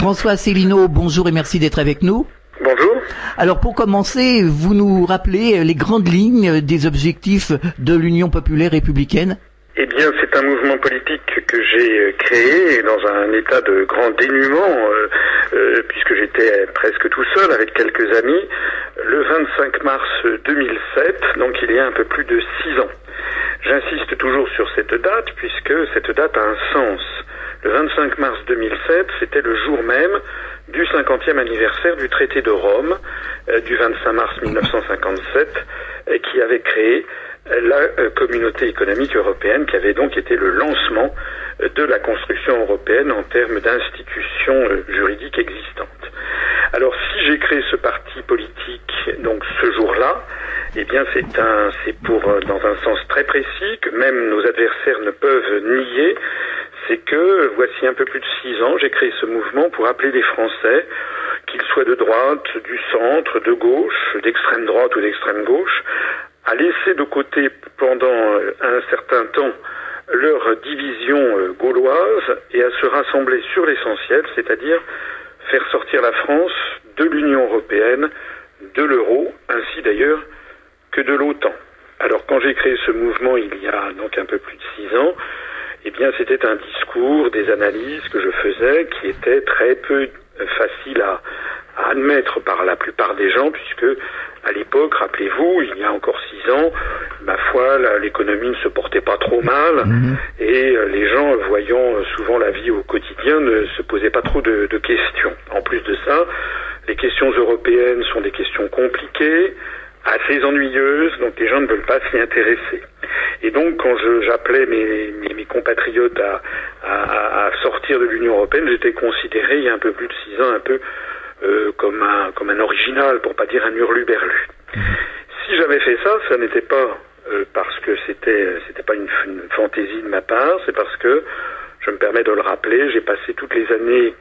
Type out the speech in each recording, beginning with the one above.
François Célineau, bonjour et merci d'être avec nous. Bonjour. Alors pour commencer, vous nous rappelez les grandes lignes des objectifs de l'Union populaire républicaine? Eh bien, c'est un mouvement politique que j'ai créé dans un état de grand dénuement, euh, euh, puisque j'étais presque tout seul avec quelques amis, le 25 mars 2007, donc il y a un peu plus de six ans. J'insiste toujours sur cette date, puisque cette date a un sens. Le 25 mars 2007, c'était le jour même du 50e anniversaire du traité de Rome, euh, du 25 mars 1957, qui avait créé la euh, communauté économique européenne qui avait donc été le lancement euh, de la construction européenne en termes d'institutions euh, juridiques existantes. Alors si j'ai créé ce parti politique donc ce jour-là, eh bien c'est un c'est pour dans un sens très précis que même nos adversaires ne peuvent nier, c'est que voici un peu plus de six ans, j'ai créé ce mouvement pour appeler les Français, qu'ils soient de droite, du centre, de gauche, d'extrême droite ou d'extrême gauche, à laisser de côté pendant euh, un certain temps leur division euh, gauloise et à se rassembler sur l'essentiel, c'est-à-dire faire sortir la France de l'Union européenne, de l'euro, ainsi d'ailleurs que de l'OTAN. Alors quand j'ai créé ce mouvement il y a donc un peu plus de six ans, eh bien c'était un discours, des analyses que je faisais qui étaient très peu faciles à, à admettre par la plupart des gens, puisque à l'époque, rappelez-vous, il y a encore six ans, ma foi, l'économie ne se portait pas trop mal mhm. et euh, les gens, voyant euh, souvent la vie au quotidien, ne se posaient pas trop de, questions. En plus de ça, les questions européennes sont des questions compliquées, assez ennuyeuses, donc les gens ne veulent pas s'y intéresser. Et donc, quand j'appelais mes, compatriotes à, sortir de l'Union européenne, j'étais considéré, il y a un peu plus de six ans, un peu euh, comme un original, pour pas dire un hurluberlu. Si j'avais fait ça, ça n'était pas euh, parce que c'était c'était pas une, fantaisie de ma part, c'est parce que je me permets de le rappeler, j'ai passé toutes les années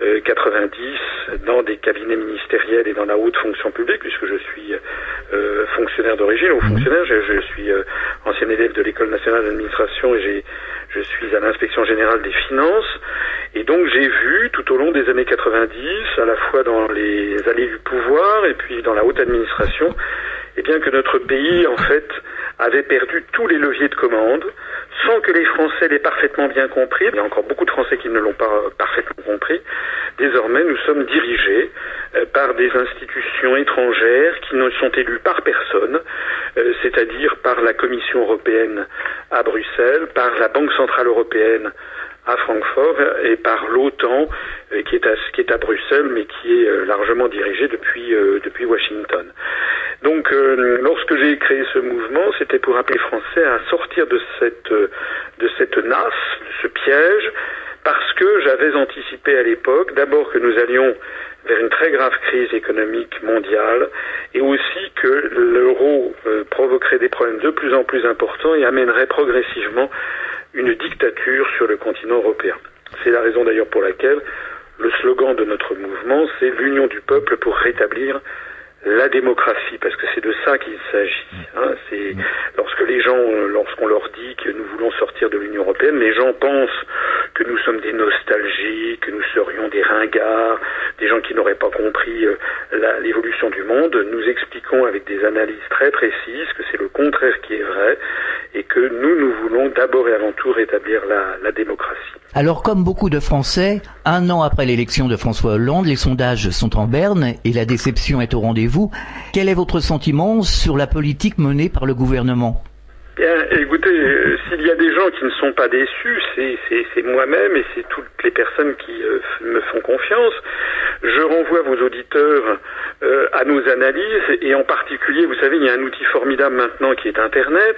90 euh, dans des cabinets ministériels et dans la haute fonction publique, puisque je suis euh, fonctionnaire d'origine ou mhm. fonctionnaire, je, je suis euh, ancien élève de l'école nationale d'administration et j'ai je suis à l'inspection générale des finances. Et donc j'ai vu tout au long des années 90, à la fois dans les allées du pouvoir et puis dans la haute administration, eh bien que notre pays en fait avait perdu tous les leviers de commande sans que les Français l'aient parfaitement bien compris. Il y a encore beaucoup de Français qui ne l'ont pas parfaitement compris. Désormais, nous sommes dirigés euh, par des institutions étrangères qui ne sont élues par personne, euh, c'est-à-dire par la Commission européenne à Bruxelles, par la Banque centrale européenne à Francfort et par l'OTAN euh, qui est à, qui est à Bruxelles mais qui est euh, largement dirigée depuis, euh, depuis Washington. Donc lorsque j'ai créé ce mouvement, c'était pour appeler Français à sortir de cette, de cette nasse, de ce piège, parce que j'avais anticipé à l'époque d'abord que nous allions vers une très grave crise économique mondiale et aussi que l'euro provoquerait des problèmes de plus en plus importants et amènerait progressivement une dictature sur le continent européen. C'est la raison d'ailleurs pour laquelle le slogan de notre mouvement, c'est l'union du peuple pour rétablir la démocratie, parce que c'est de ça qu'il s'agit. Hein. C'est lorsque les gens, lorsqu'on leur dit que nous voulons sortir de l'Union européenne, les gens pensent que nous sommes des nostalgiques, que nous serions des ringards, des gens qui n'auraient pas compris euh, l'évolution du monde. Nous expliquons avec des analyses très précises que c'est le contraire qui est vrai et que nous, nous voulons d'abord et avant tout rétablir la, la démocratie. Alors, comme beaucoup de Français, un an après l'élection de François Hollande, les sondages sont en berne et la déception est au rendez-vous. Quel est votre sentiment sur la politique menée par le gouvernement? Bien, écoutez, euh, s'il y a des gens qui ne sont pas déçus, c'est moi-même et c'est toutes les personnes qui euh, me font confiance. Je renvoie vos auditeurs euh, à nos analyses et en particulier, vous savez, il y a un outil formidable maintenant qui est Internet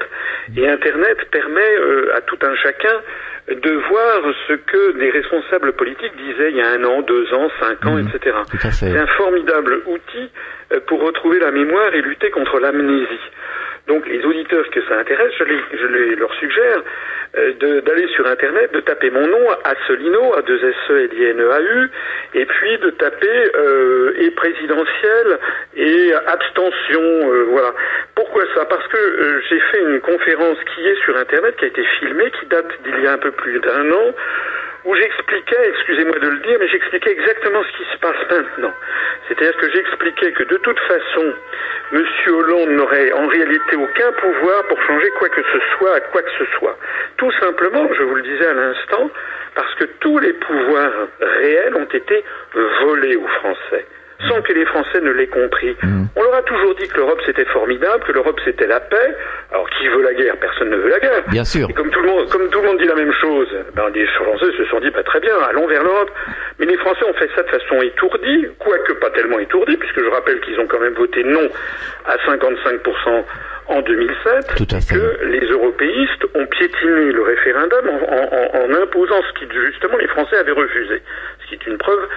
et Internet permet à tout un chacun de voir ce que les responsables politiques disaient il y a un an, deux ans, cinq ans, mmh, etc. C'est un formidable outil pour retrouver la mémoire et lutter contre l'amnésie. Donc les auditeurs que ça intéresse, je, les, leur suggère euh, d'aller sur Internet, de taper mon nom, Asselineau, a 2 s e l i n e a u et puis de taper euh, et présidentiel et abstention, euh, voilà. Pourquoi ça? Parce que euh, j'ai fait une conférence qui est sur Internet, qui a été filmée, qui date d'il y a un peu plus d'un an, où j'expliquais, excusez-moi de le dire, mais j'expliquais exactement ce qui se passe maintenant. C'est-à-dire que j'expliquais que de toute façon, M. Hollande n'aurait en réalité aucun pouvoir pour changer quoi que ce soit à quoi que ce soit. Tout simplement, je vous le disais à l'instant, parce que tous les pouvoirs réels ont été volés aux Français sans que les Français ne l'aient compris. Mm. On leur a toujours dit que l'Europe c'était formidable, que l'Europe c'était la paix. Alors qui veut la guerre? Personne ne veut la guerre. Bien sûr. Et comme tout le monde, comme tout le monde dit la même chose, ben, les Français se sont dit pas très bien, allons vers l'Europe. Mais les Français ont fait ça de façon étourdie, quoique pas tellement étourdie, puisque je rappelle qu'ils ont quand même voté non à 55% en 2007, Tout à fait. que les européistes ont piétiné le référendum en, en, en imposant ce qui justement les Français avaient refusé, ce qui est une preuve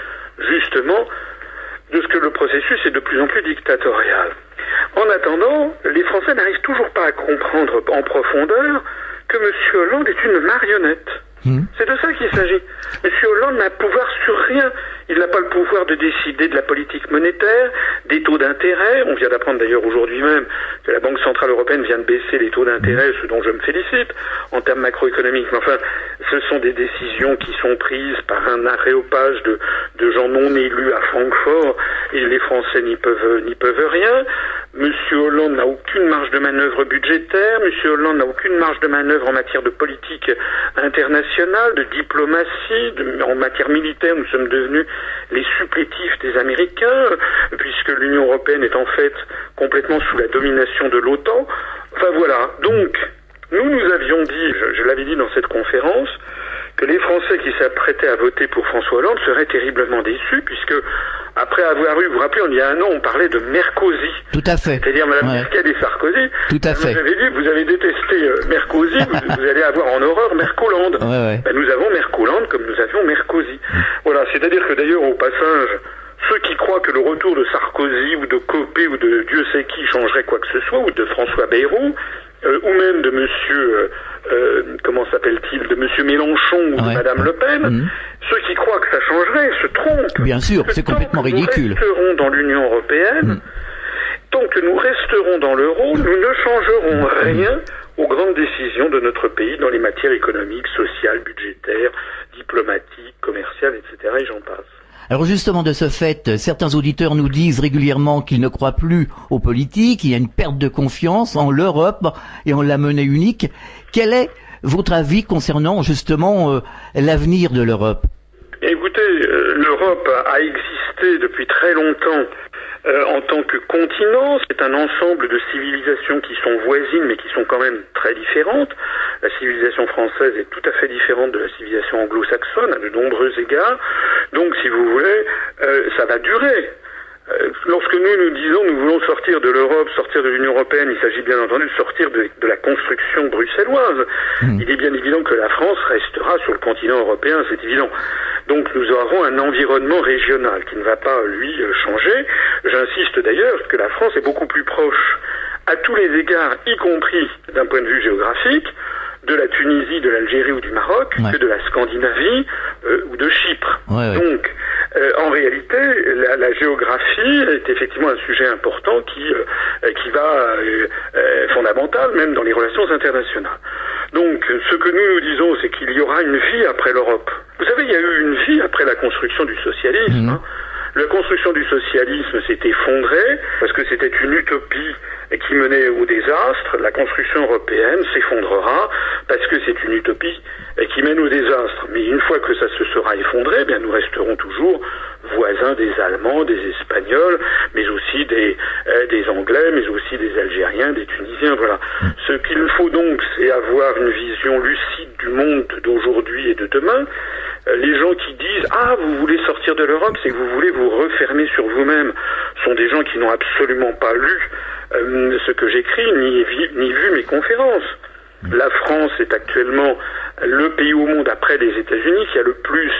justement de ce que le processus est de plus en plus dictatorial. En attendant, les Français n'arrivent toujours pas à comprendre en profondeur que M. Hollande est une marionnette. Hmm. C'est de ça qu'il s'agit. M. Hollande n'a pouvoir sur rien. Il n'a pas le pouvoir de décider de la politique monétaire, des taux d'intérêt. On vient d'apprendre d'ailleurs aujourd'hui même que la Banque Centrale Européenne vient de baisser les taux d'intérêt, ce dont je me félicite en termes macroéconomiques. Mais enfin, ce sont des décisions qui sont prises par un aréopage de, de gens non élus à Francfort et les Français n'y peuvent, n'y peuvent rien. Monsieur Hollande n'a aucune marge de manœuvre budgétaire. Monsieur Hollande n'a aucune marge de manœuvre en matière de politique internationale, de diplomatie, en matière militaire. Nous sommes devenus les supplétifs des Américains, puisque l'Union européenne est en fait complètement sous la domination de l'OTAN. Enfin voilà. Donc, nous nous avions dit, je l'avais dit dans cette conférence, que les Français qui s'apprêtaient à voter pour François Hollande seraient terriblement déçus, puisque après avoir eu, vous vous rappelez, il y a un an, on parlait de Mercosi. Tout à fait. C'est-à-dire Mme Merkel et Sarkozy. Tout à fait. Vous avez dit, vous avez détesté euh, Mercosi, vous, allez avoir en horreur Mercoland. Ouais, ben, nous avons Mercoland comme nous avions Mercosi. Voilà, c'est-à-dire que d'ailleurs, au passage, ceux qui croient que le retour de Sarkozy ou de Copé ou de Dieu sait qui changerait quoi que ce soit, ou de François Bayrou, euh, ou même de Monsieur, euh, euh comment s'appelle-t-il, de Monsieur Mélenchon ou de Madame Le Pen, mhm. ceux qui croient que ça changerait se trompent. Bien sûr, c'est complètement ridicule. Nous resterons dans l'Union européenne. Mhm. Tant que nous resterons dans l'euro, nous ne changerons mhm. rien aux grandes décisions de notre pays dans les matières économiques, sociales, budgétaires, diplomatiques, commerciales, etc. Et j'en passe. Alors justement de ce fait, certains auditeurs nous disent régulièrement qu'ils ne croient plus aux politiques, il y a une perte de confiance en l'Europe et en la monnaie unique. Quel est votre avis concernant justement euh, l'avenir de l'Europe? Écoutez, euh, l'Europe a existé depuis très longtemps euh, en tant que continent. C'est un ensemble de civilisations qui sont voisines mais qui sont quand même très différentes. La civilisation française est tout à fait différente de la civilisation anglo-saxonne à de nombreux égards. Donc, si vous voulez, euh, ça va durer. Euh, lorsque nous nous disons nous voulons sortir de l'Europe, sortir de l'Union européenne, il s'agit bien entendu de sortir de, la construction bruxelloise. Hmm. Il est bien évident que la France restera sur le continent européen, c'est évident. Donc nous aurons un environnement régional qui ne va pas, lui, changer. J'insiste d'ailleurs que la France est beaucoup plus proche à tous les égards, y compris d'un point de vue géographique, de la Tunisie, de l'Algérie ou du Maroc que de la Scandinavie euh, ou de Chypre. Donc, euh, en réalité, la, géographie est effectivement un sujet important qui, euh, qui va fondamental même dans les relations internationales. Donc, ce que nous nous disons, c'est qu'il y aura une vie après l'Europe. Vous savez, il y a eu une vie après la construction du socialisme. Mhm. Hein. La construction du socialisme s'est effondrée parce que c'était une utopie qui menait au désastre. La construction européenne s'effondrera parce que c'est une utopie qui mène au désastre. Mais une fois que ça se sera effondré, eh bien nous resterons toujours voisins des Allemands, des Espagnols, mais aussi des, euh, des Anglais, mais aussi des Algériens, des Tunisiens. Voilà. Ce qu'il faut donc, c'est avoir une vision lucide du monde d'aujourd'hui et de demain. Euh, les gens qui disent ah vous voulez sortir de l'Europe, c'est que vous voulez vous refermer sur vous-même, sont des gens qui n'ont absolument pas lu euh, ce que j'écris ni, ni vu mes conférences. La France est actuellement le pays au monde après les États-Unis qui a le plus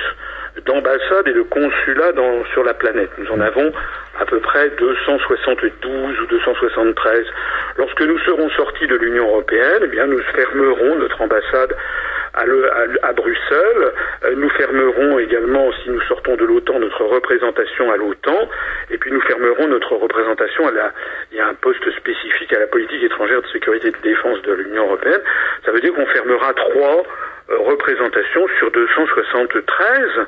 d'ambassades et de consulats sur la planète. Nous en avons à peu près 272 ou 273. Lorsque nous serons sortis de l'Union européenne, eh bien, nous fermerons notre ambassade à, Bruxelles. Euh, nous fermerons également, si nous sortons de l'OTAN, notre représentation à l'OTAN. Et puis nous fermerons notre représentation à la... Il y a un poste spécifique à la politique étrangère de sécurité et de défense de l'Union européenne. Ça veut dire qu'on fermera trois représentation sur 273.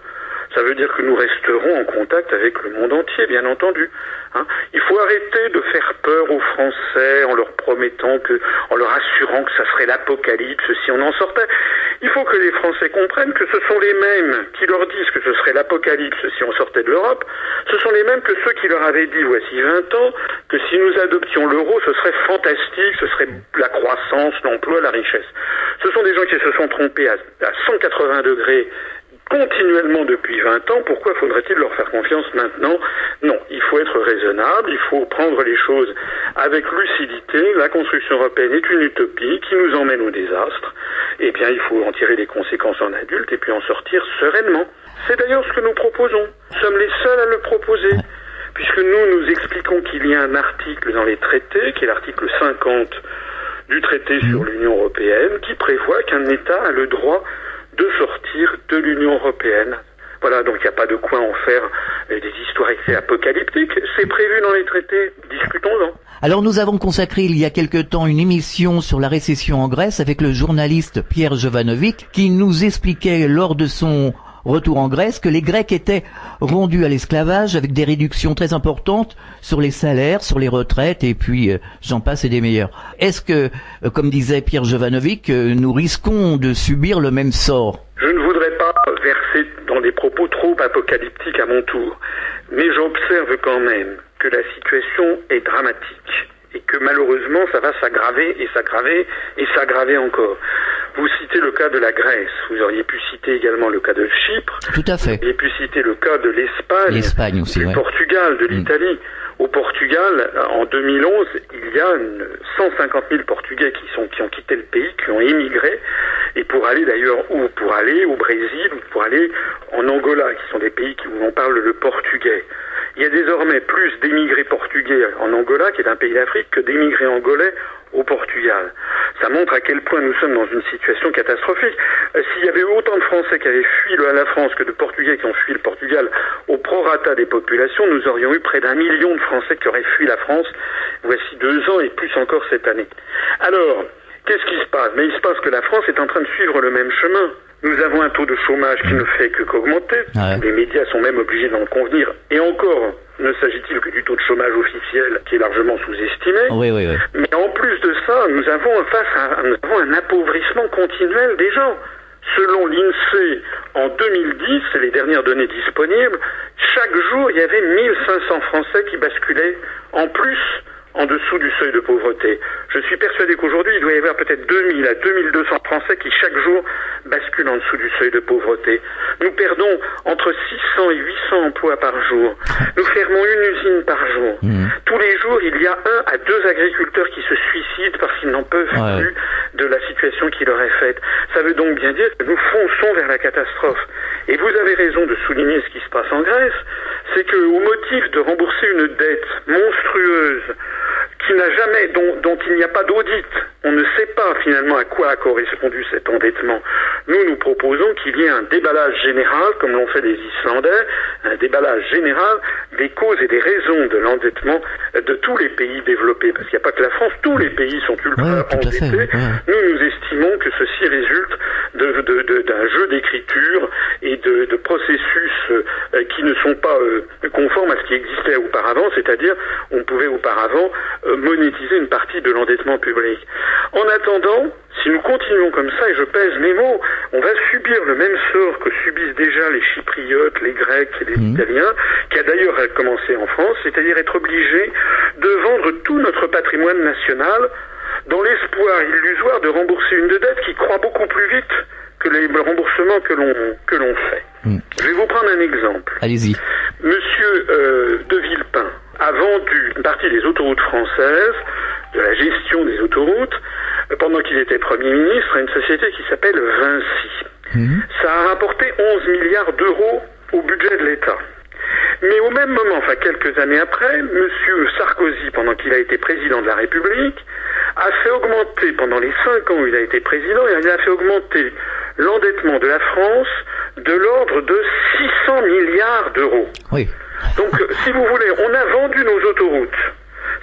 Ça veut dire que nous resterons en contact avec le monde entier, bien entendu. Hein. Il faut arrêter de faire peur aux Français en leur promettant que, en leur assurant que ça serait l'apocalypse si on en sortait. Il faut que les Français comprennent que ce sont les mêmes qui leur disent que ce serait l'apocalypse si on sortait de l'Europe. Ce sont les mêmes que ceux qui leur avaient dit voici 20 ans que si nous adoptions l'euro, ce serait fantastique, ce serait la croissance, l'emploi, la richesse. Ce sont des gens qui se sont trompés à, à 180 degrés continuellement depuis 20 ans, pourquoi faudrait-il leur faire confiance maintenant? Non, il faut être raisonnable, il faut prendre les choses avec lucidité. La construction européenne est une utopie qui nous emmène au désastre. Eh bien, il faut en tirer les conséquences en adulte et puis en sortir sereinement. C'est d'ailleurs ce que nous proposons. Nous sommes les seuls à le proposer. Puisque nous, nous expliquons qu'il y a un article dans les traités, qui est l'article 50 du traité sur l'Union européenne, qui prévoit qu'un État a le droit de sortir de l'Union européenne. Voilà, donc il n'y a pas de quoi en faire des histoires apocalyptiques. C'est prévu dans les traités. Discutons-en. Alors nous avons consacré il y a quelque temps une émission sur la récession en Grèce avec le journaliste Pierre Jovanovic qui nous expliquait lors de son retour en Grèce que les Grecs étaient rendus à l'esclavage avec des réductions très importantes sur les salaires, sur les retraites et puis euh, j'en passe et des meilleurs. Est-ce que, euh, comme disait Pierre Jovanovic, euh, nous risquons de subir le même sort? Je ne voudrais pas verser dans des propos trop apocalyptiques à mon tour, mais j'observe quand même que la situation est dramatique et que malheureusement ça va s'aggraver et s'aggraver et s'aggraver encore. Vous citez le cas de la Grèce, vous auriez pu citer également le cas de Chypre, Tout à fait. vous auriez pu citer le cas de l'Espagne, L'Espagne aussi, du ouais. Portugal, de Mm. l'Italie. Au Portugal, en 2011, il y a une 150 000 Portugais qui, sont, qui ont quitté le pays, qui ont émigré, et pour aller d'ailleurs, ou pour aller au Brésil, ou pour aller en Angola, qui sont des pays où on parle le portugais. Il y a désormais plus d'émigrés portugais en Angola, qui est un pays d'Afrique, que d'émigrés angolais au Portugal. Ça montre à quel point nous sommes dans une situation catastrophique. Euh, S'il y avait autant de Français qui avaient fui la France que de Portugais qui ont fui le Portugal au prorata des populations, nous aurions eu près d'un million de Français qui auraient fui la France voici deux ans et plus encore cette année. Alors, qu'est-ce qui se passe? Mais il se passe que la France est en train de suivre le même chemin. Nous avons un taux de chômage qui ne fait que qu'augmenter. Ouais. Les médias sont même obligés d'en convenir. Et encore, ne s'agit-il que du taux de chômage officiel qui est largement sous-estimé. Oui, oui, oui. Mais en plus de ça, nous avons face à nous avons un appauvrissement continuel des gens. Selon l'INSEE, en 2010, c'est les dernières données disponibles, chaque jour, il y avait 1500 Français qui basculaient en plus en dessous du seuil de pauvreté. Je suis persuadé qu'aujourd'hui, il doit y avoir peut-être 2000 à 2200 Français qui chaque jour basculent en dessous du seuil de pauvreté. Nous perdons entre 600 et 800 emplois par jour. Nous fermons une usine par jour. Mhm. Tous les jours, il y a un à deux agriculteurs qui se suicident parce qu'ils n'en peuvent Ouais. plus de la situation qui leur est faite. Ça veut donc bien dire que nous fonçons vers la catastrophe. Et vous avez raison de souligner ce qui se passe en Grèce, c'est que au motif de rembourser une dette monstrueuse qui n'a jamais, dont, dont il n'y a pas d'audit, on ne sait pas finalement à quoi a correspondu cet endettement. Nous, nous proposons qu'il y ait un déballage général, comme l'ont fait les Islandais, un déballage général des causes et des raisons de l'endettement de tous les pays développés. Parce qu'il n'y a pas que la France, tous les pays sont ultra Ouais, fait, endettés. ouais. Nous, nous estimons que ceci résulte de- de- de- d'un jeu d'écriture et de, de processus euh, qui ne sont pas euh, conformes à ce qui existait auparavant, c'est-à-dire on pouvait auparavant euh, monétiser une partie de l'endettement public. En attendant, si nous continuons comme ça, et je pèse mes mots, on va subir le même sort que subissent déjà les Chypriotes, les Grecs et les Mhm. Italiens, qui a d'ailleurs commencé en France, c'est-à-dire être obligés de vendre tout notre patrimoine national dans l'espoir illusoire de rembourser une dette qui croît beaucoup plus vite que les remboursements que l'on que l'on fait. Mm. Je vais vous prendre un exemple. Allez-y. Monsieur euh, de Villepin a vendu une partie des autoroutes françaises, de la gestion des autoroutes, euh, pendant qu'il était Premier ministre, à une société qui s'appelle Vinci. Mhm. Ça a rapporté 11 milliards d'euros au budget de l'État. Mais au même moment, enfin quelques années après, M. Sarkozy, pendant qu'il a été président de la République, a fait augmenter, pendant les cinq ans où il a été président, il a fait augmenter l'endettement de la France de l'ordre de 600 milliards d'euros. Oui. Donc, euh, si vous voulez, on a vendu nos autoroutes.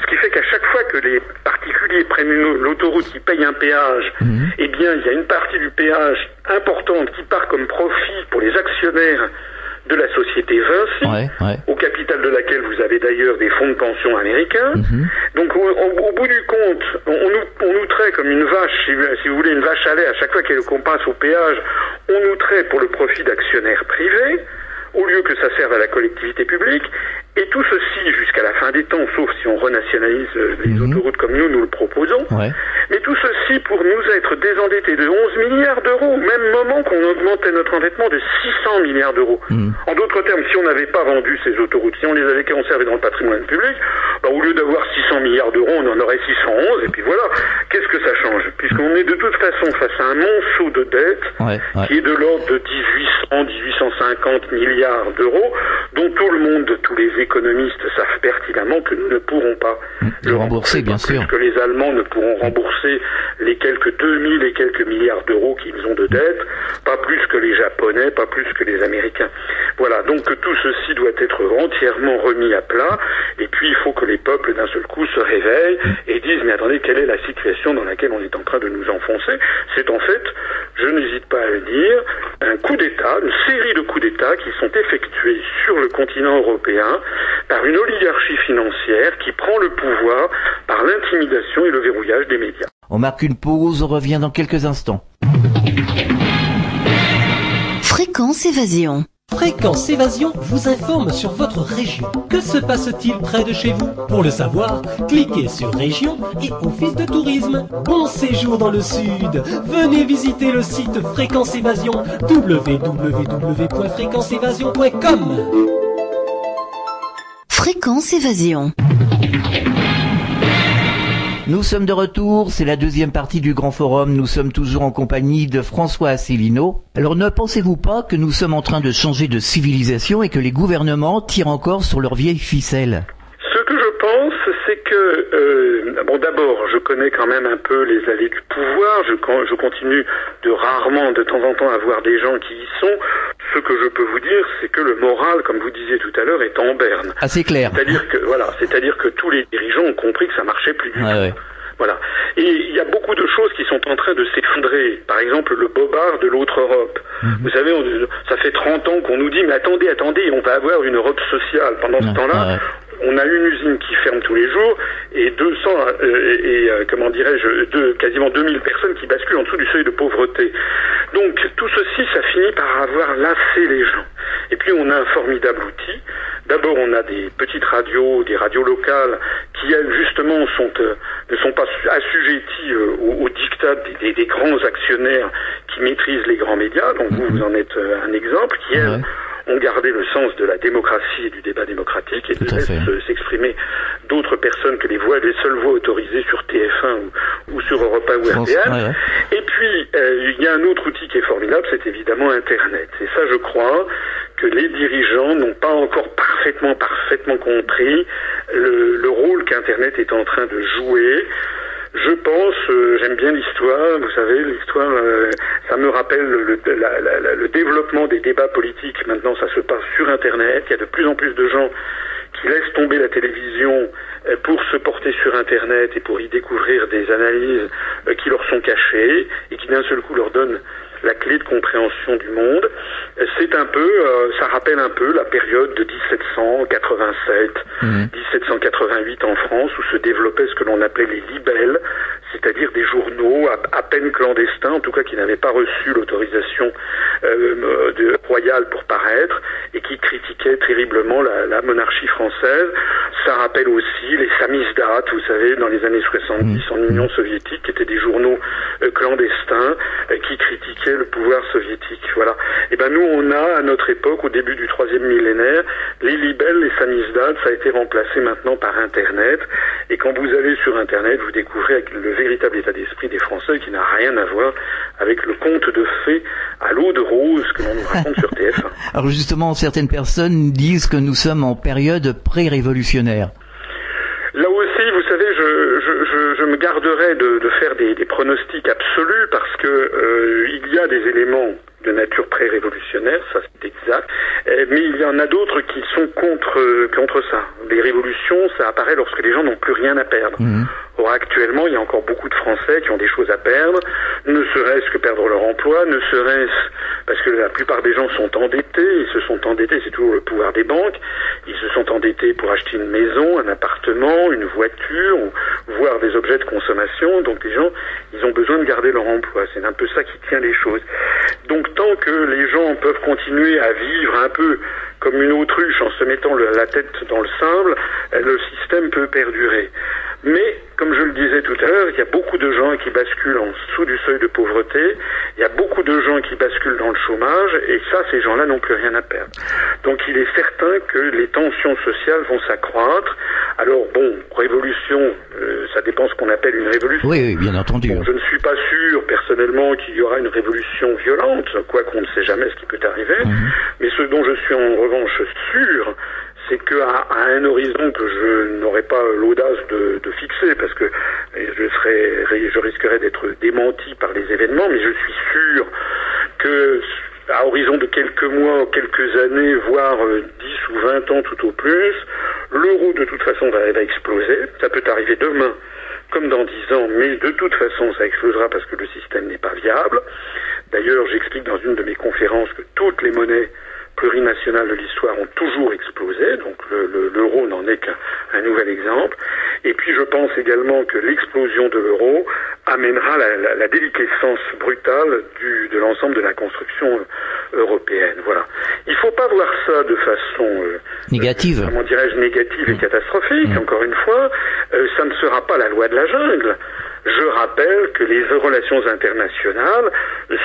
Ce qui fait qu'à chaque fois que les particuliers prennent l'autoroute qui paye un péage, mhm. eh bien, il y a une partie du péage importante qui part comme profit pour les actionnaires de la société Vinci, au capital de laquelle vous avez d'ailleurs des fonds de pension américains. Mhm. Donc au, bout du compte, on, nous, on, nous, traite comme une vache, si, vous voulez, une vache à lait, à chaque fois qu'on passe au péage, on nous traite pour le profit d'actionnaires privés au lieu que ça serve à la collectivité publique, et tout ceci jusqu'à la fin des temps, sauf si on renationalise euh, les mhm. autoroutes comme nous, nous le proposons, mais tout ceci pour nous être désendettés de 11 milliards d'euros, au même moment qu'on augmentait notre endettement de 600 milliards d'euros. Mhm. En d'autres termes, si on n'avait pas vendu ces autoroutes, si on les avait conservées dans le patrimoine public, bah, au lieu d'avoir 600 milliards d'euros, on en aurait 611, et puis voilà, qu'est-ce que ça change? Puisqu'on est de toute façon face à un monceau de dette qui est de l'ordre de 1800, 1850 milliards d'euros, dont tout le monde, tous les économistes savent pertinemment que nous ne pourrons pas mmh, le rembourser, bien sûr. Que les Allemands ne pourront rembourser les quelques 2000 et quelques milliards d'euros qu'ils ont de dette, pas plus que les Japonais, pas plus que les Américains. Voilà, donc tout ceci doit être entièrement remis à plat, et puis il faut que les peuples d'un seul coup se réveillent et disent mais attendez, quelle est la situation dans laquelle on est en train de nous enfoncer? C'est en fait, je n'hésite pas à le dire, un coup d'État, une série de coups d'État qui sont effectués sur le continent européen par une oligarchie financière qui prend le pouvoir par l'intimidation et le verrouillage des médias. On marque une pause, on revient dans quelques instants. Fréquence évasion. Fréquence Évasion vous informe sur votre région. Que se passe-t-il près de chez vous? Pour le savoir, cliquez sur Région et Office de tourisme. Bon séjour dans le sud. Venez visiter le site Fréquence Évasion www.fréquenceévasion.com. Fréquence Évasion. Nous sommes de retour, c'est la deuxième partie du Grand Forum, nous sommes toujours en compagnie de François Asselineau. Alors ne pensez-vous pas que nous sommes en train de changer de civilisation et que les gouvernements tirent encore sur leurs vieilles ficelles Ce que je pense, c'est que, euh, bon d'abord, je connais quand même un peu les allées du pouvoir, je, je continue de rarement, de temps en temps, avoir des gens qui y sont. Ce que je peux vous dire, c'est que le moral, comme vous disiez tout à l'heure, est en berne. Assez clair. C'est-à-dire que voilà, c'est-à-dire que tous les dirigeants ont compris que ça marchait plus du tout. Voilà. Et il y a beaucoup de choses qui sont en train de s'effondrer. Par exemple, le bobard de l'autre Europe. Mhm. Vous savez, ça fait 30 ans qu'on nous dit, mais attendez, attendez, on va avoir une Europe sociale. Pendant ce temps-là, on a une usine qui ferme tous les jours et 200 euh, et, euh, comment dirais-je, quasiment 2000 personnes qui basculent en dessous du seuil de pauvreté. Donc tout ceci, ça finit par avoir lassé les gens. Et puis on a un formidable outil. D'abord, on a des petites radios, des radios locales qui, elles, justement, sont, euh, ne sont pas assujetties au, au diktat des, grands actionnaires qui maîtrisent les grands médias. Donc vous, vous en êtes un exemple, qui, elles, ont gardé le sens de la démocratie et du débat démocratique et de s'exprimer d'autres personnes que les voix, les seules voix autorisées sur TF1 ou, sur Europa ou RTL. Et puis, euh, il y a un autre outil qui est formidable, c'est évidemment Internet. Et ça, je crois que les dirigeants n'ont pas encore parfaitement, parfaitement compris le, le rôle qu'Internet est en train de jouer. Je pense, euh, j'aime bien l'histoire, vous savez, l'histoire, euh, ça me rappelle le, le, développement des débats politiques. Maintenant, ça se passe sur Internet. Il y a de plus en plus de gens qui laissent tomber la télévision euh, pour se porter sur Internet et pour y découvrir des analyses qui leur sont cachées et qui d'un seul coup leur donnent la clé de compréhension du monde. C'est un peu, euh, ça rappelle un peu la période de 1787, 1788 mmh. en France, où se développaient ce que l'on appelait les libelles, c'est-à-dire des journaux à, peine clandestins, en tout cas qui n'avaient pas reçu l'autorisation euh, royale pour paraître, et qui critiquaient terriblement la, monarchie française. Ça rappelle aussi les samizdat, vous savez, dans les années 70 mmh. en Union soviétique, qui étaient des journaux euh, clandestins qui critiquaient le pouvoir soviétique. Voilà. Et eh ben nous, on a à notre époque, au début du troisième millénaire, les libelles, les samizdat, ça a été remplacé maintenant par Internet. Et quand vous allez sur Internet, vous découvrez le véritable état d'esprit des Français qui n'a rien à voir avec le conte de fées à l'eau de rose que l'on nous raconte sur TF1. Alors justement, certaines personnes disent que nous sommes en période pré-révolutionnaire. Là aussi, vous savez, je, je, je, me garderai de, de faire des, des, pronostics absolus parce que euh, il y a des éléments de nature pré-révolutionnaire, ça c'est exact. Euh, mais il y en a d'autres qui sont contre contre ça. Les révolutions, ça apparaît lorsque les gens n'ont plus rien à perdre. Mhm. Or actuellement, il y a encore beaucoup de Français qui ont des choses à perdre, ne serait-ce que perdre leur emploi, ne serait-ce parce que la plupart des gens sont endettés, ils se sont endettés, c'est toujours le pouvoir des banques, ils se sont endettés pour acheter une maison, un appartement, une voiture, ou voire des objets de consommation. Donc les gens, ils ont besoin de garder leur emploi. C'est un peu ça qui tient les choses. Donc tant que les gens peuvent continuer à vivre un peu comme une autruche en se mettant la tête dans le sable, euh, le système peut perdurer. Mais, comme je le disais tout à l'heure, il y a beaucoup de gens qui basculent en dessous du seuil de pauvreté, il y a beaucoup de gens qui basculent dans le chômage, et ça, ces gens-là n'ont plus rien à perdre. Donc il est certain que les tensions sociales vont s'accroître. Alors bon, révolution, euh, ça dépend ce qu'on appelle une révolution. Oui, oui, bien entendu. Bon, je ne suis pas sûr personnellement qu'il y aura une révolution violente, quoi qu'on ne sait jamais ce qui peut arriver. Mhm. Mais ce dont je suis en revanche sûr, c'est qu'à à un horizon que je n'aurais pas l'audace de, de fixer, parce que je serais, je risquerais d'être démenti par les événements, mais je suis sûr que à horizon de quelques mois, quelques années, voire euh, 10 ou 20 ans tout au plus, l'euro de toute façon va, va exploser. Ça peut arriver demain comme dans 10 ans, mais de toute façon ça explosera parce que le système n'est pas viable. D'ailleurs, j'explique dans une de mes conférences que toutes les monnaies plurinationales de l'histoire ont toujours explosé, donc le- le- l'euro n'en est qu'un un nouvel exemple. Et puis je pense également que l'explosion de l'euro amènera la, la- la déliquescence brutale du- de l'ensemble de la construction euh, européenne. Voilà. Il ne faut pas voir ça de façon euh, Négative. euh, comment dirais-je négative et catastrophique. Encore une fois, euh, ça ne sera pas la loi de la jungle. Je rappelle que les relations internationales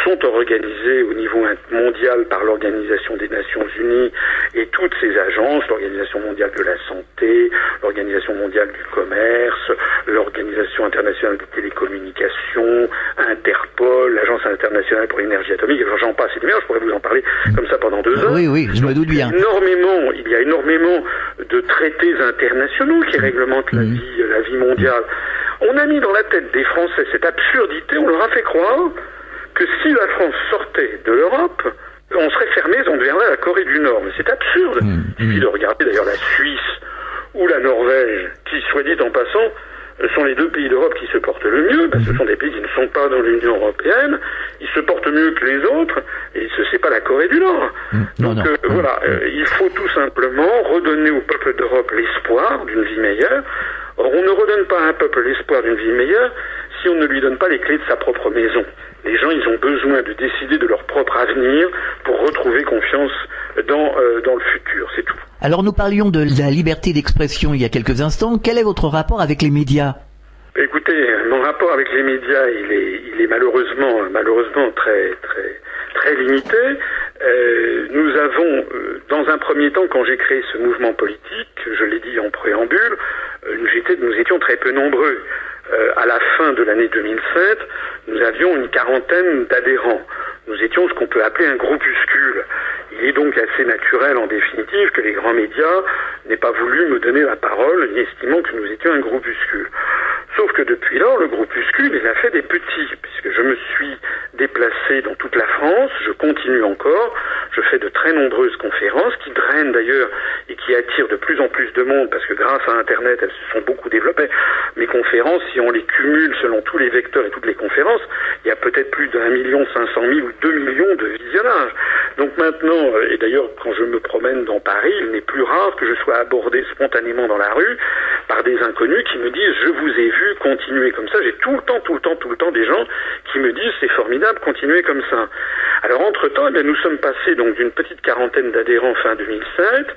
sont organisées au niveau mondial par l'Organisation des Nations Unies et toutes ces agences, l'Organisation mondiale de la santé, l'Organisation mondiale du commerce, l'Organisation internationale des télécommunications, Interpol, l'Agence internationale pour l'énergie atomique, j'en passe et des je pourrais vous en parler comme ça pendant deux heures Oui, oui, je me doute bien. énormément, il y a énormément de traités internationaux qui réglementent la Mhm. vie, la vie mondiale. On a mis dans la tête des Français cette absurdité, on leur a fait croire que si la France sortait de l'Europe, on serait fermé, on deviendrait la Corée du Nord. Mais c'est absurde. Mhm. Il suffit de regarder d'ailleurs la Suisse ou la Norvège, qui, soit dit en passant, sont les deux pays d'Europe qui se portent le mieux, parce que ce sont des pays qui ne sont pas dans l'Union européenne, ils se portent mieux que les autres, et ce n'est pas la Corée du Nord. Non, Donc non. euh, voilà, euh, il faut tout simplement redonner au peuple d'Europe l'espoir d'une vie meilleure. Or, on ne redonne pas à un peuple l'espoir d'une vie meilleure si on ne lui donne pas les clés de sa propre maison. Les gens, ils ont besoin de décider de leur propre avenir pour retrouver confiance dans, euh, dans le futur, c'est tout. Alors nous parlions de la liberté d'expression il y a quelques instants. Quel est votre rapport avec les médias? Écoutez, mon rapport avec les médias, il est, il est malheureusement, malheureusement très, très, très limité. Euh, nous avons, euh, dans un premier temps, quand j'ai créé ce mouvement politique, je l'ai dit en préambule, nous, j'étais- nous étions très peu nombreux. Euh, à la fin de l'année 2007, nous avions une quarantaine d'adhérents. Nous étions ce qu'on peut appeler un groupuscule. Il est donc assez naturel, en définitive, que les grands médias n'aient pas voulu me donner la parole, estimant que nous étions un groupuscule. Sauf que depuis lors, le groupuscule, il a fait des petits, puisque je me suis déplacé dans toute la France, je continue encore, je fais de très nombreuses conférences qui drainent d'ailleurs et qui attirent de plus en plus de monde, parce que grâce à Internet, elles se sont beaucoup développées. Mes conférences, si on les cumule selon tous les vecteurs et toutes les conférences, il y a peut-être plus d'un million cinq cent mille ou deux millions de visionnages. Donc maintenant, euh, et d'ailleurs quand je me promène dans Paris, il n'est plus rare que je sois abordé spontanément dans la rue par des inconnus qui me disent je vous ai vu continuer comme ça. J'ai tout le temps, tout le temps, tout le temps des gens qui me disent c'est formidable, continuez comme ça. Alors entre temps, nous sommes passés donc d'une petite quarantaine d'adhérents fin 2007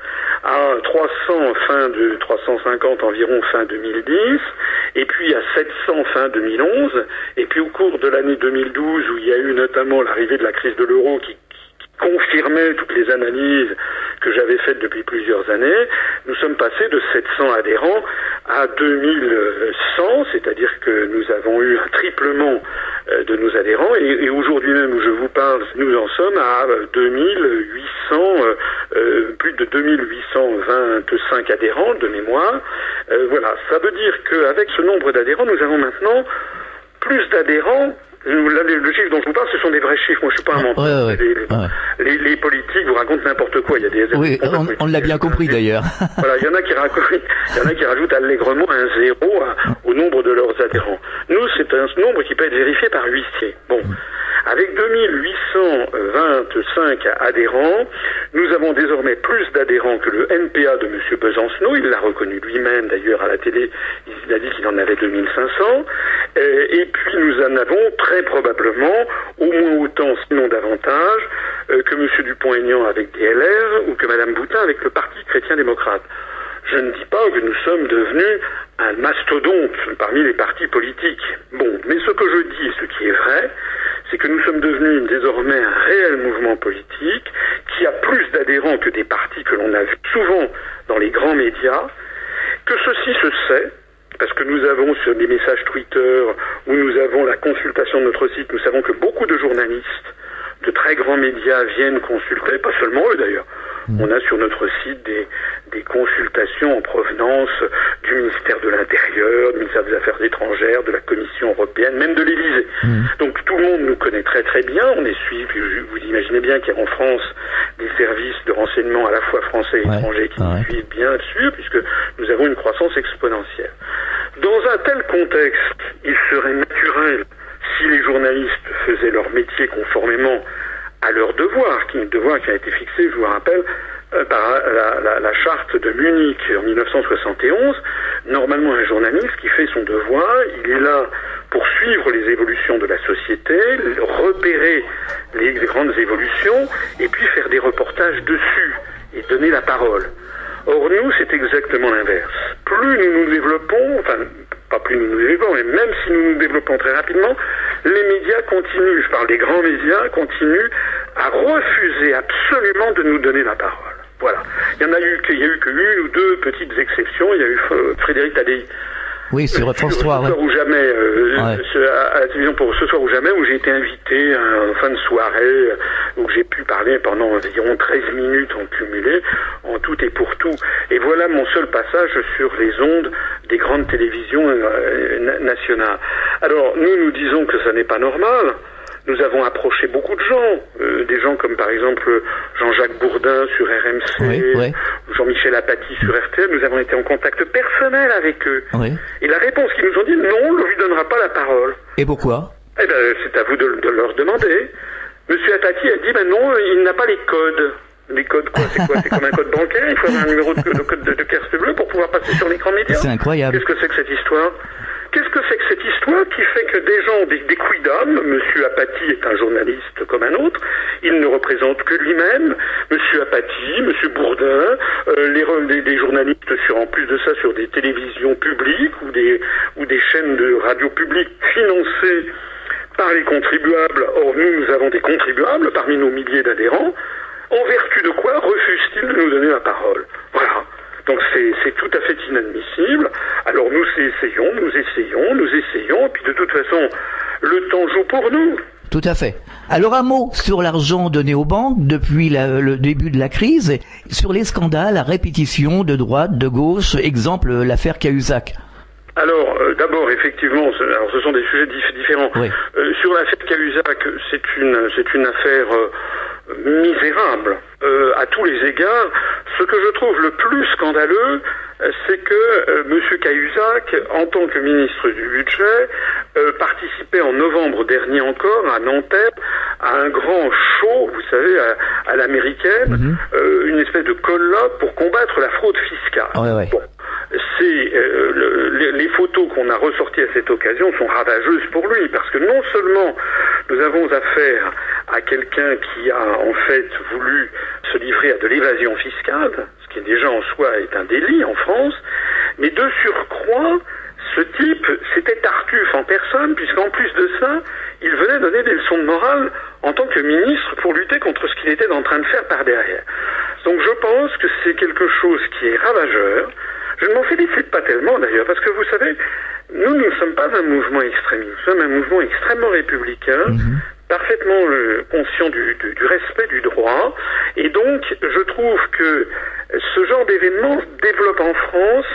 à 300 fin de 350 environ fin 2010 et puis à 700 fin 2011 et puis au cours de l'année 2012 où il y a eu notamment l'arrivée de la crise de l'euro qui confirmait toutes les analyses que j'avais faites depuis plusieurs années, nous sommes passés de 700 adhérents à 2100, c'est-à-dire que nous avons eu un triplement euh, de nos adhérents. Et, aujourd'hui même où je vous parle, nous en sommes à euh, 2800, euh, euh, plus de 2825 adhérents de mémoire. Euh, voilà, ça veut dire qu'avec ce nombre d'adhérents, nous avons maintenant plus d'adhérents Là, le, le chiffre dont je vous parle, ce sont des vrais chiffres. Moi, je suis pas un menteur. Ouais, ouais, les, ouais. les- les politiques vous racontent n'importe quoi. Il y a des Oui, on, on l'a bien compris d'ailleurs. Voilà, il y en a qui racontent, il y en a qui rajoutent allègrement un zéro à- au nombre de leurs adhérents. Nous, c'est un nombre qui peut être vérifié par huissier. Bon. Avec 2825 adhérents, nous avons désormais plus d'adhérents que le NPA de M. Besancenot. Il l'a reconnu lui-même d'ailleurs à la télé. Il a dit qu'il en avait 2500. Euh, Et puis nous en avons très probablement au moins autant, sinon davantage, euh, que M. Dupont-Aignan avec DLR ou que Mme Boutin avec le Parti chrétien-démocrate. Je ne dis pas que nous sommes devenus un mastodonte parmi les partis politiques. Bon, mais ce que je dis, ce qui est vrai, c'est que nous sommes devenus désormais un réel mouvement politique qui a plus d'adhérents que des partis que l'on a souvent dans les grands médias, que ceci se sait, parce que nous avons sur des messages Twitter où nous avons la consultation de notre site, nous savons que beaucoup de journalistes de très grands médias viennent consulter, pas seulement eux d'ailleurs. On a sur notre site des, des consultations en provenance du ministère de l'Intérieur, du ministère des Affaires étrangères, de la Commission européenne, même de l'Élysée. Donc tout le monde nous connaît très très bien. On est suivi, vous imaginez bien qu'il y a en France des services de renseignement à la fois français et Ouais, étrangers qui ouais. nous suivent bien sûr, puisque nous avons une croissance exponentielle. Dans un tel contexte, il serait naturel, si les journalistes faisaient leur métier conformément à leur devoir, qui devoir qui a été fixé, je vous rappelle, euh, par la, la- la charte de Munich en 1971. Normalement, un journaliste qui fait son devoir, il est là pour suivre les évolutions de la société, repérer les grandes évolutions, et puis faire des reportages dessus et donner la parole. Or, nous, c'est exactement l'inverse. Plus nous nous développons, enfin, pas plus nous nous développons, mais même si nous nous développons très rapidement, les médias continuent, je parle des grands médias, continuent à refuser absolument de nous donner la parole. Voilà. Il y en a eu, qu'il y a eu que une ou deux petites exceptions. Il y a eu Frédéric Tadei Oui, sur France 3, ce ouais. soir ou jamais, euh, Ouais. ce- à, à la télévision pour ce soir ou jamais, où j'ai été invité euh, en fin de soirée, euh, où j'ai pu parler pendant environ 13 minutes en cumulé, en tout et pour tout. Et voilà mon seul passage sur les ondes des grandes télévisions euh, na- nationales. Alors, nous, nous disons que ça n'est pas normal. Nous avons approché beaucoup de gens, euh, des gens comme par exemple Jean-Jacques Bourdin sur RMC, Oui, oui. Jean-Michel Apathy sur RTL, nous avons été en contact personnel avec eux. Oui. Et la réponse qu'ils nous ont dit, non, on ne lui donnera pas la parole. Et pourquoi? Eh bien, c'est à vous de, de leur demander. Monsieur Atati a dit, ben non, il n'a pas les codes. Les codes, quoi? C'est quoi? C'est comme un code bancaire? Il faut avoir un numéro de, de code de, de carte bleue pour pouvoir passer sur l'écran média? C'est incroyable. Qu'est-ce que c'est que cette histoire? Qu'est-ce que c'est que cette histoire qui fait que des gens, des, des quidam, Monsieur Apathy est un journaliste comme un autre, il ne représente que lui-même, Monsieur Apathy, Monsieur Bourdin, euh, les, des, des journalistes sur, en plus de ça, sur des télévisions publiques ou des, ou des chaînes de radio publiques financées par les contribuables. Or, nous, nous avons des contribuables parmi nos milliers d'adhérents. En vertu de quoi refuse-t-il de nous donner la parole? Voilà. Donc c'est tout à fait inadmissible. Alors nous essayons, nous essayons, nous essayons, et puis de toute façon, le temps joue pour nous. Tout à fait. Alors un mot sur l'argent donné aux banques depuis la- le début de la crise, sur les scandales à répétition de droite, de gauche, exemple l'affaire Cahuzac. Alors, euh, d'abord, effectivement, ce, alors, ce sont des sujets dif- différents. Oui. Euh, sur l'affaire Cahuzac, c'est une, c'est une affaire euh, misérable euh, à tous les égards. Ce que je trouve le plus scandaleux, c'est que euh, M. Cahuzac, en tant que ministre du Budget, euh, participait en novembre dernier encore à Nanterre à un grand show, vous savez, à, à l'américaine, euh, une espèce de colloque pour combattre la fraude fiscale. Ouais, ouais. Bon c'est euh, le- les, les photos qu'on a ressorties à cette occasion sont ravageuses pour lui parce que non seulement nous avons affaire à quelqu'un qui a en fait voulu se livrer à de l'évasion fiscale, ce qui déjà en soi est un délit en France, mais de surcroît, ce type, c'était Tartuffe en personne, puisqu'en plus de ça, il venait donner des leçons de morale en tant que ministre pour lutter contre ce qu'il était en train de faire par derrière. Donc je pense que c'est quelque chose qui est ravageur. Je ne m'en félicite pas tellement d'ailleurs, parce que vous savez, nous, nous ne sommes pas un mouvement extrémiste, nous sommes un mouvement extrêmement républicain, parfaitement euh, conscient du, du- du respect du droit, et donc je trouve que ce genre d'événement développe en France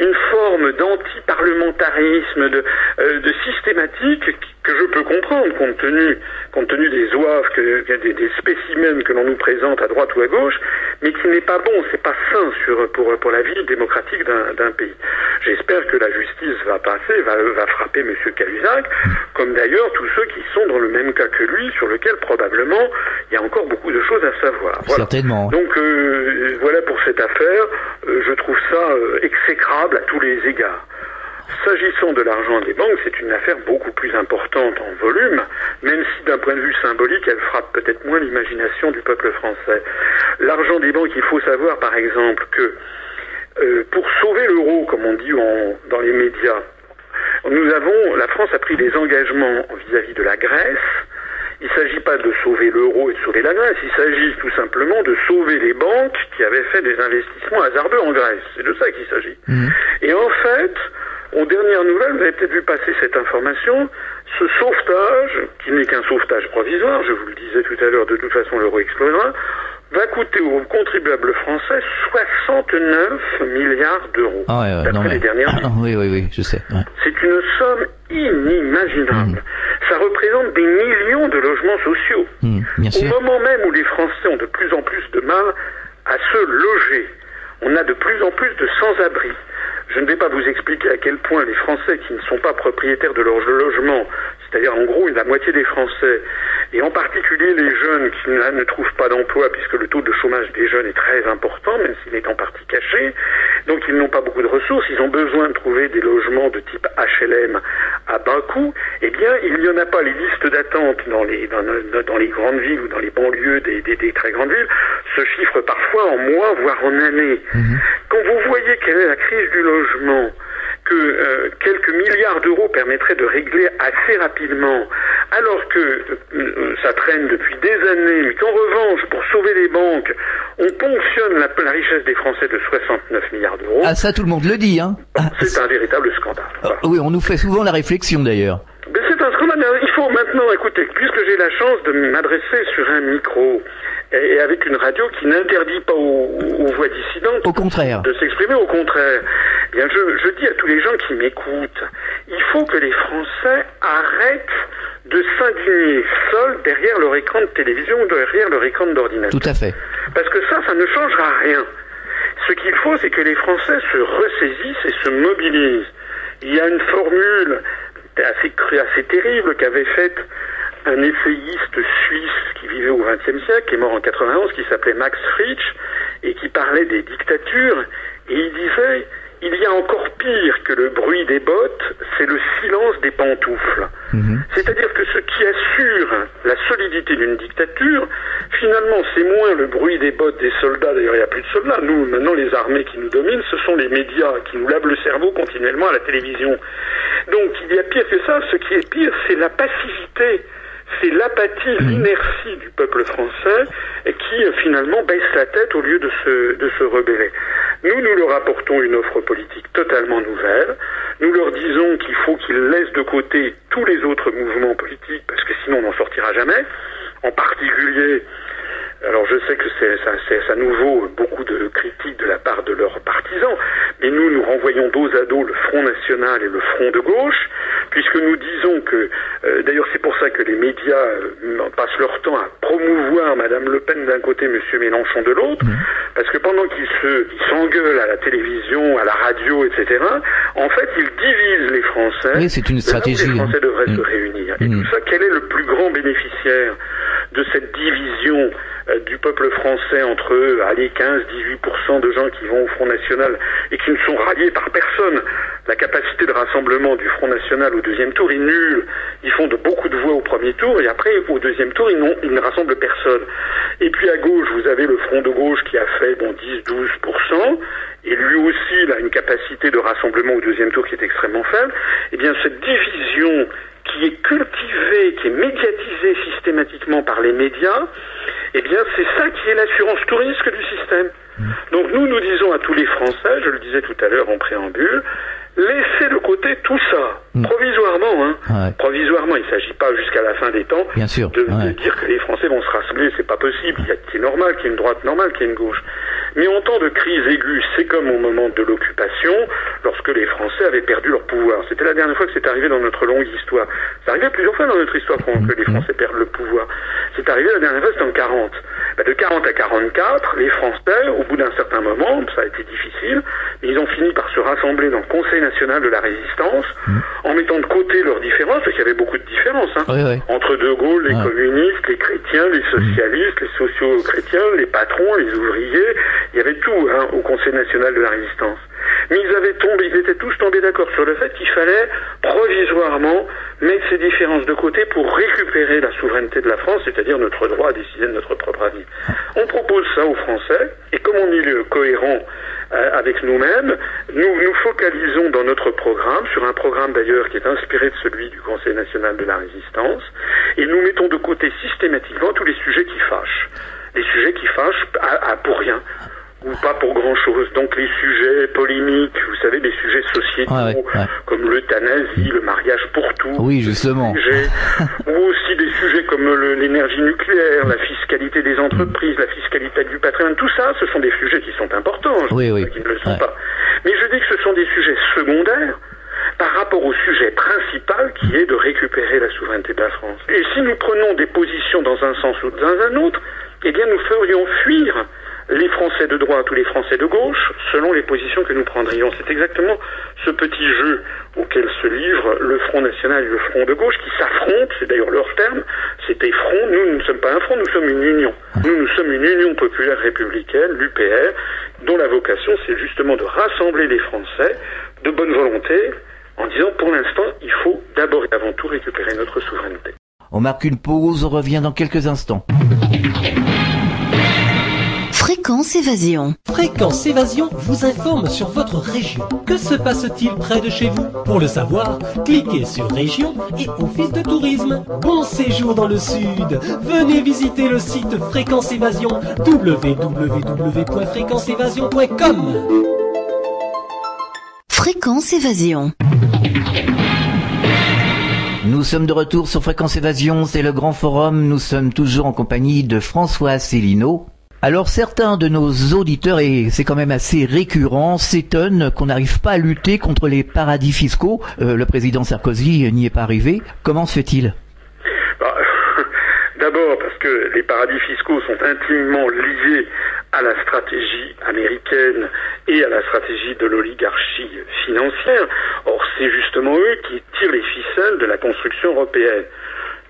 une forme d'anti-parlementarisme, de, euh, de systématique que je peux comprendre compte tenu, compte tenu des oeuvres, que, des, des, spécimens que l'on nous présente à droite ou à gauche, mais qui n'est pas bon, c'est pas sain sur, pour, pour la vie démocratique d'un pays. J'espère que la justice va passer, va, va frapper M. Cahuzac, comme d'ailleurs tous ceux qui sont dans le même cas que lui, sur lequel probablement il y a encore beaucoup de choses à savoir. Certainement. Donc euh, voilà pour cette affaire, euh, je trouve ça euh, exécrable à tous les égards. S'agissant de l'argent des banques, c'est une affaire beaucoup plus importante en volume, même si d'un point de vue symbolique, elle frappe peut-être moins l'imagination du peuple français. L'argent des banques, il faut savoir par exemple que euh, pour sauver l'euro, comme on dit dans les médias, nous avons, la France a pris des engagements vis-à-vis de la Grèce. Il ne s'agit pas de sauver l'euro et de sauver la Grèce, il s'agit tout simplement de sauver les banques qui avaient fait des investissements hasardeux en Grèce. C'est de ça qu'il s'agit. Mmh. Et en fait, aux dernières nouvelles, vous avez peut-être vu passer cette information, ce sauvetage, qui n'est qu'un sauvetage provisoire, je vous le disais tout à l'heure, de toute façon l'euro explosera, va coûter aux contribuables français 69 milliards d'euros. Ah ouais, d'après les dernières ah, Oui, oui, oui, je sais. C'est une somme inimaginable. Mmh. Ça représente des millions de logements sociaux. Mmh, Au moment même où les Français ont de plus en plus de mal à se loger, on a de plus en plus de sans-abri. Je ne vais pas vous expliquer à quel point les Français qui ne sont pas propriétaires de leur logement, c'est-à-dire en gros la moitié des Français, et en particulier les jeunes qui ne trouvent pas d'emploi puisque le taux de chômage des jeunes est très important, même s'il est en partie caché, donc ils n'ont pas beaucoup de ressources, ils ont besoin de trouver des logements de type HLM à bas coût, eh bien il n'y en a pas. Les listes d'attente dans les, dans, les grandes villes ou dans les banlieues des, des, très grandes villes se chiffrent parfois en mois, voire en années. Mhm. Quand vous voyez quelle est la crise du logement, que euh, quelques milliards d'euros permettraient de régler assez rapidement, alors que euh, ça traîne depuis des années, mais qu'en revanche, pour sauver les banques, on ponctionne la, la richesse des Français de 69 milliards d'euros. Ah ça, tout le monde le dit, hein C'est un véritable scandale. Ah, oui, on nous fait souvent la réflexion d'ailleurs. C'est un scandale. Il faut maintenant, écouter, puisque j'ai la chance de m'adresser sur un micro, et avec une radio qui n'interdit pas aux, voix dissidentes au contraire. de s'exprimer, au contraire. Eh bien, je, je dis à tous les gens qui m'écoutent, il faut que les Français arrêtent de s'indigner seuls derrière leur écran de télévision ou derrière leur écran d'ordinateur. Tout à fait. Parce que ça, ça ne changera rien. Ce qu'il faut, c'est que les Français se ressaisissent et se mobilisent. Il y a une formule assez, assez terrible qu'avait faite un essayiste suisse qui vivait au XXe siècle, qui est mort en 91, qui s'appelait Max Frisch, et qui parlait des dictatures, et il disait il y a encore pire que le bruit des bottes, c'est le silence des pantoufles. Mhm. C'est-à-dire que ce qui assure la solidité d'une dictature, finalement, c'est moins le bruit des bottes des soldats. D'ailleurs, il n'y a plus de soldats. Nous, maintenant, les armées qui nous dominent, ce sont les médias qui nous lavent le cerveau continuellement à la télévision. Donc, il y a pire que ça. Ce qui est pire, c'est la passivité c'est l'apathie, mhm. l'inertie du peuple français qui euh, finalement baisse la tête au lieu de se, de se rebeller. Nous, nous leur apportons une offre politique totalement nouvelle. Nous leur disons qu'il faut qu'ils laissent de côté tous les autres mouvements politiques parce que sinon on n'en sortira jamais. En particulier alors je sais que c'est, nous vaut beaucoup de critiques de la part de leurs partisans, mais nous, nous renvoyons dos à dos le Front National et le Front de gauche, puisque nous disons que, euh, d'ailleurs c'est pour ça que les médias euh, passent leur temps à promouvoir Madame Le Pen d'un côté, Monsieur Mélenchon de l'autre, mmh. parce que pendant qu'ils se, s'engueulent à la télévision, à la radio, etc., en fait ils divisent les Français. Oui, c'est une stratégie. Les Français devraient se mmh. réunir. Et mmh. tout ça, quel est le plus grand bénéficiaire de cette division euh, du peuple français entre allez 15-18% de gens qui vont au Front National et qui ne sont ralliés par personne? La capacité de rassemblement du Front National au deuxième tour est nulle. Ils font de beaucoup de voix au premier tour et après au deuxième tour ils, ils ne rassemblent personne. Et puis à gauche vous avez le Front de gauche qui a fait bon 10-12% et lui aussi il a une capacité de rassemblement au deuxième tour qui est extrêmement faible. Eh bien cette division qui est cultivée, qui est médiatisée systématiquement par les médias, eh bien, c'est ça qui est l'assurance tout risque du système. Mm. Donc nous, nous disons à tous les Français, je le disais tout à l'heure en préambule, laissez de côté tout ça. Provisoirement. Hein. Provisoirement, il ne s'agit pas jusqu'à la fin des temps Bien sûr. De, dire que les Français vont se rassembler, c'est pas possible. C'est normal qu'il y ait une droite, normal qu'il y ait une gauche. Mais en temps de crise aiguë, c'est comme au moment de l'occupation, lorsque les Français avaient perdu leur pouvoir. C'était la dernière fois que c'est arrivé dans notre longue histoire. C'est arrivé plusieurs fois dans notre histoire que les Français perdent le pouvoir. C'est arrivé la dernière fois, c'était en 40. Ben, de 40 à 44, les Français, au bout d'un certain moment, ça a été difficile, mais ils ont fini par se rassembler dans le Conseil national de la résistance, en mettant de côté leurs différences, parce qu'il y avait beaucoup de différences, hein, Oui, oui. entre De Gaulle, les communistes, les chrétiens, les socialistes, les socio-chrétiens, les patrons, les ouvriers, il y avait tout hein, au Conseil national de la résistance. Mais ils avaient tombé, ils étaient tous tombés d'accord sur le fait qu'il fallait provisoirement mettre ces différences de côté pour récupérer la souveraineté de la France, c'est-à-dire notre droit à décider de notre propre avenir. On propose ça aux Français, et comme on est cohérent euh, avec nous-mêmes, nous nous focalisons dans notre programme, sur un programme d'ailleurs qui est inspiré de celui du Conseil national de la résistance, et nous mettons de côté systématiquement tous les sujets qui fâchent. Les sujets qui fâchent à, à pour rien ou pas pour grand chose. Donc les sujets polémiques, vous savez, des sujets sociétaux Ouais, ouais, ouais. comme l'euthanasie, le mariage pour tous. Oui, justement. Sujets, ou aussi des sujets comme l'énergie nucléaire, la fiscalité des entreprises, la fiscalité du patrimoine, tout ça, ce sont des sujets qui sont importants, je Oui, oui. qu'ils ne le sont pas. Mais je dis que ce sont des sujets secondaires par rapport au sujet principal qui est de récupérer la souveraineté de la France. Et si nous prenons des positions dans un sens ou dans un autre, eh bien nous ferions fuir les Français de droite ou les Français de gauche selon les positions que nous prendrions. C'est exactement ce petit jeu auquel se livrent le Front National et le Front de gauche qui s'affrontent, c'est d'ailleurs leur terme, c'était front, nous, nous ne sommes pas un front, nous sommes une union. Nous, nous sommes une union populaire républicaine, l'UPR, dont la vocation c'est justement de rassembler les Français de bonne volonté en disant pour l'instant il faut d'abord et avant tout récupérer notre souveraineté. On marque une pause, on revient dans quelques instants. Fréquence évasion. Fréquence Évasion vous informe sur votre région. Que se passe-t-il près de chez vous? Pour le savoir, cliquez sur Région et Office de tourisme. Bon séjour dans le Sud. Venez visiter le site Fréquence Évasion www.fréquenceévasion.com. Fréquence évasion. Nous sommes de retour sur Fréquence Évasion, c'est le grand forum, nous sommes toujours en compagnie de François Asselineau. Alors certains de nos auditeurs, et c'est quand même assez récurrent, s'étonnent qu'on n'arrive pas à lutter contre les paradis fiscaux. Euh, le président Sarkozy n'y est pas arrivé. Comment se fait-il? Bah, D'abord parce que les paradis fiscaux sont intimement liés à la stratégie américaine et à la stratégie de l'oligarchie financière. Or, c'est justement eux qui tirent les ficelles de la construction européenne.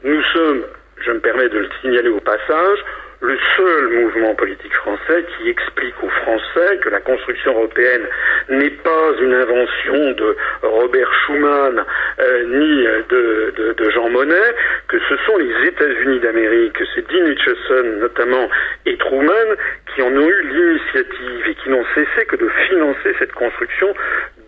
Nous sommes, je me permets de le signaler au passage, le seul mouvement politique français qui explique aux Français que la construction européenne n'est pas une invention de Robert Schuman euh, ni de, Jean Monnet, que ce sont les États-Unis d'Amérique, que c'est Dean Acheson notamment et Truman qui en ont eu l'initiative et qui n'ont cessé que de financer cette construction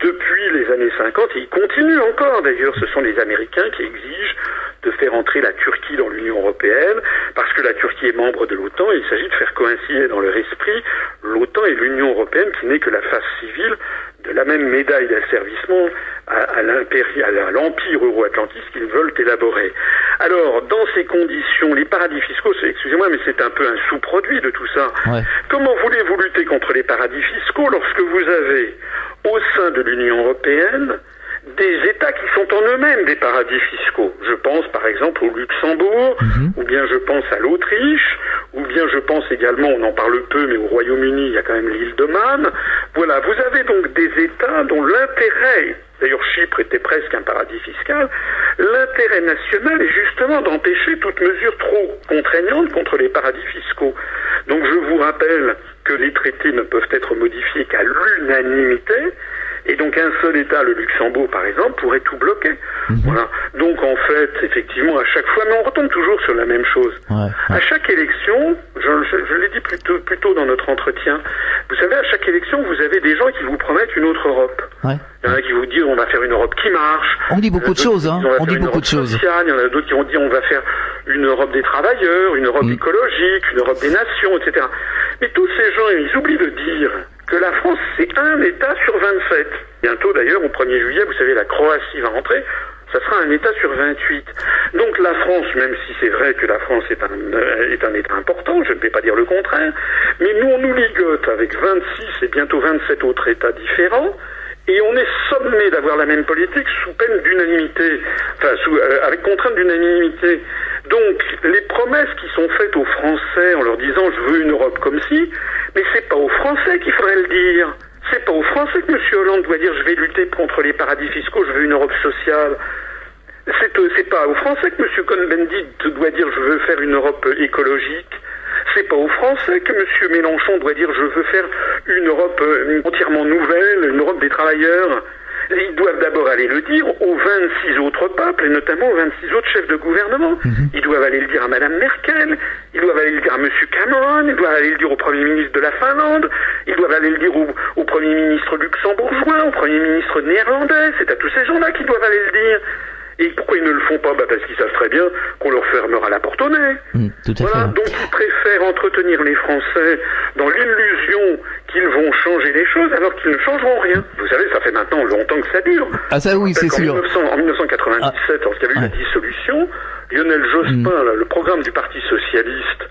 depuis les années 50 et ils continuent encore d'ailleurs. Ce sont les Américains qui exigent de faire entrer la Turquie dans l'Union européenne, parce que la Turquie est membre de l'OTAN, et il s'agit de faire coïncider dans leur esprit l'OTAN et l'Union européenne, qui n'est que la face civile de la même médaille d'asservissement à, l'empire euro-atlantiste qu'ils veulent élaborer. Alors, dans ces conditions, les paradis fiscaux, c'est- excusez-moi, mais c'est un peu un sous-produit de tout ça. Ouais. Comment voulez-vous lutter contre les paradis fiscaux lorsque vous avez, au sein de l'Union européenne, des États qui sont en eux-mêmes des paradis fiscaux. Je pense par exemple au Luxembourg, ou bien je pense à l'Autriche, ou bien je pense également, on en parle peu, mais au Royaume-Uni, il y a quand même l'île de Man. Voilà, vous avez donc des États dont l'intérêt, d'ailleurs Chypre était presque un paradis fiscal, l'intérêt national est justement d'empêcher toute mesure trop contraignante contre les paradis fiscaux. Donc je vous rappelle que les traités ne peuvent être modifiés qu'à l'unanimité, et donc un seul État, le Luxembourg par exemple, pourrait tout bloquer. Voilà. Donc en fait, effectivement, à chaque fois, mais on retombe toujours sur la même chose. Ouais, À chaque élection, je, je- je l'ai dit plus tôt, plus tôt dans notre entretien, vous savez, à chaque élection, vous avez des gens qui vous promettent une autre Europe. Ouais. Il y en a qui vous disent on va faire une Europe qui marche. On dit beaucoup de choses, hein. On dit beaucoup de choses. Il y en a d'autres qui ont dit on va faire une Europe des travailleurs, une Europe Mm. écologique, une Europe des nations, etc. Mais tous ces gens, ils oublient de dire que la France, c'est un État sur 27. Bientôt d'ailleurs, au 1er juillet, vous savez, la Croatie va rentrer. Ça sera un État sur 28. Donc la France, même si c'est vrai que la France est un, euh, est un État important, je ne vais pas dire le contraire, mais nous on nous ligote avec 26 et bientôt 27 autres États différents, et on est sommé d'avoir la même politique sous peine d'unanimité, enfin sous, euh, avec contrainte d'unanimité. Donc les promesses qui sont faites aux Français en leur disant je veux une Europe comme si, mais c'est pas aux Français qu'il faudrait le dire. C'est pas aux Français que M. Hollande doit dire je vais lutter contre les paradis fiscaux, je veux une Europe sociale. C'est, euh, pas aux Français que M. Cohn-Bendit doit dire je veux faire une Europe écologique. C'est pas aux Français que M. Mélenchon doit dire je veux faire une Europe euh, entièrement nouvelle, une Europe des travailleurs. Ils doivent d'abord aller le dire aux 26 autres peuples, et notamment aux 26 autres chefs de gouvernement. Ils doivent aller le dire à Mme Merkel, ils doivent aller le dire à M. Cameron, ils doivent aller le dire au Premier ministre de la Finlande, ils doivent aller le dire au, au Premier ministre luxembourgeois, au Premier ministre néerlandais. C'est à tous ces gens-là qu'ils doivent aller le dire. Et pourquoi ils ne le font pas bah Parce qu'ils savent très bien qu'on leur fermera la porte au nez. Mm, tout à Voilà, fait. donc ils préfèrent entretenir les Français dans l'illusion qu'ils vont changer les choses alors qu'ils ne changeront rien. Vous savez, ça fait maintenant longtemps que ça dure. Ah ça oui, c'est En, sûr. 1900 en 1997, lorsqu'il y a eu Ouais. la dissolution, Lionel Jospin, là, le programme du Parti socialiste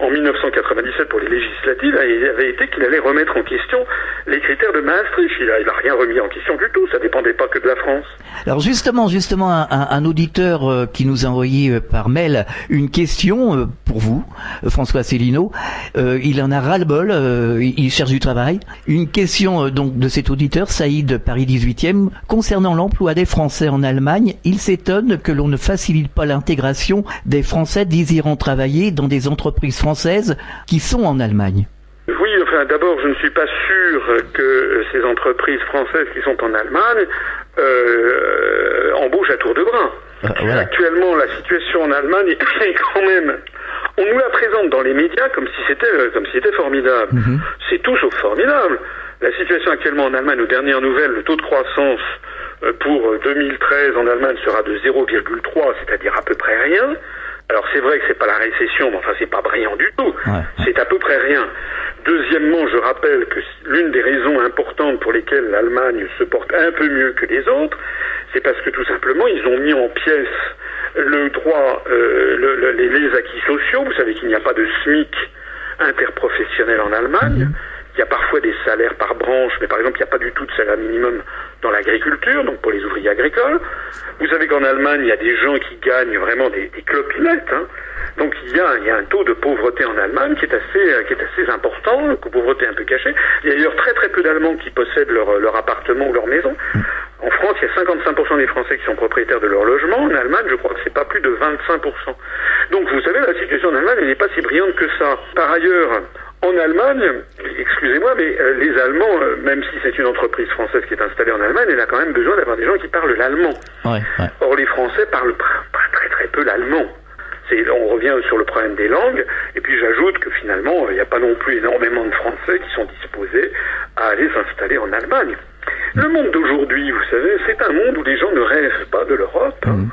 en 1997 pour les législatives avait été qu'il allait remettre en question les critères de Maastricht. Il a, il a rien remis en question du tout. Ça dépendait pas que de la France. Alors justement, justement, un, un- un auditeur euh, qui nous a envoyé euh, par mail une question euh, pour vous, François Célineau. Il en a ras-le-bol, il cherche du travail. Une question donc de cet auditeur, Saïd Paris 18e, concernant l'emploi des Français en Allemagne. Il s'étonne que l'on ne facilite pas l'intégration des Français désirant travailler dans des entreprises françaises qui sont en Allemagne. Oui, enfin, d'abord, je ne suis pas sûr que ces entreprises françaises qui sont en Allemagne euh, embauchent à tour de bras. Euh, voilà. Actuellement, la situation en Allemagne est quand même. On nous la présente dans les médias comme si c'était euh, comme si c'était formidable. Mhm. C'est tout sauf formidable. La situation actuellement en Allemagne, aux dernières nouvelles, le taux de croissance pour euh, 2013 en Allemagne sera de 0,3, c'est-à-dire à peu près rien. Alors c'est vrai que c'est pas la récession, mais enfin c'est pas brillant du tout. Ouais. C'est à peu près rien. Deuxièmement, je rappelle que l'une des raisons importantes pour lesquelles l'Allemagne se porte un peu mieux que les autres, c'est parce que tout simplement ils ont mis en pièces le droit, euh, le- le- les, les acquis sociaux. Vous savez qu'il n'y a pas de SMIC interprofessionnel en Allemagne. Il y a parfois des salaires par branche, mais par exemple, il n'y a pas du tout de salaire minimum dans l'agriculture, donc pour les ouvriers agricoles. Vous savez qu'en Allemagne, il y a des gens qui gagnent vraiment des, clopinettes. hein. Donc il y, a, un taux de pauvreté en Allemagne qui est assez, euh, important, une pauvreté un peu cachée. Il y a d'ailleurs très très peu d'Allemands qui possèdent leur, leur appartement ou leur maison. En France, il y a 55% des Français qui sont propriétaires de leur logement. En Allemagne, je crois que c'est pas plus de 25%. Donc vous savez, la situation en Allemagne, n'est pas si brillante que ça. Par ailleurs, en Allemagne, excusez-moi, mais euh, les Allemands, euh, même si c'est une entreprise française qui est installée en Allemagne, elle a quand même besoin d'avoir des gens qui parlent l'allemand. Ouais, ouais. Or, les Français parlent pas, très très peu l'allemand. On revient sur le problème des langues, et puis j'ajoute que finalement, il n'y a pas non plus énormément de Français qui sont disposés à aller s'installer en Allemagne. Le monde d'aujourd'hui, vous savez, c'est un monde où les gens ne rêvent pas de l'Europe. hein.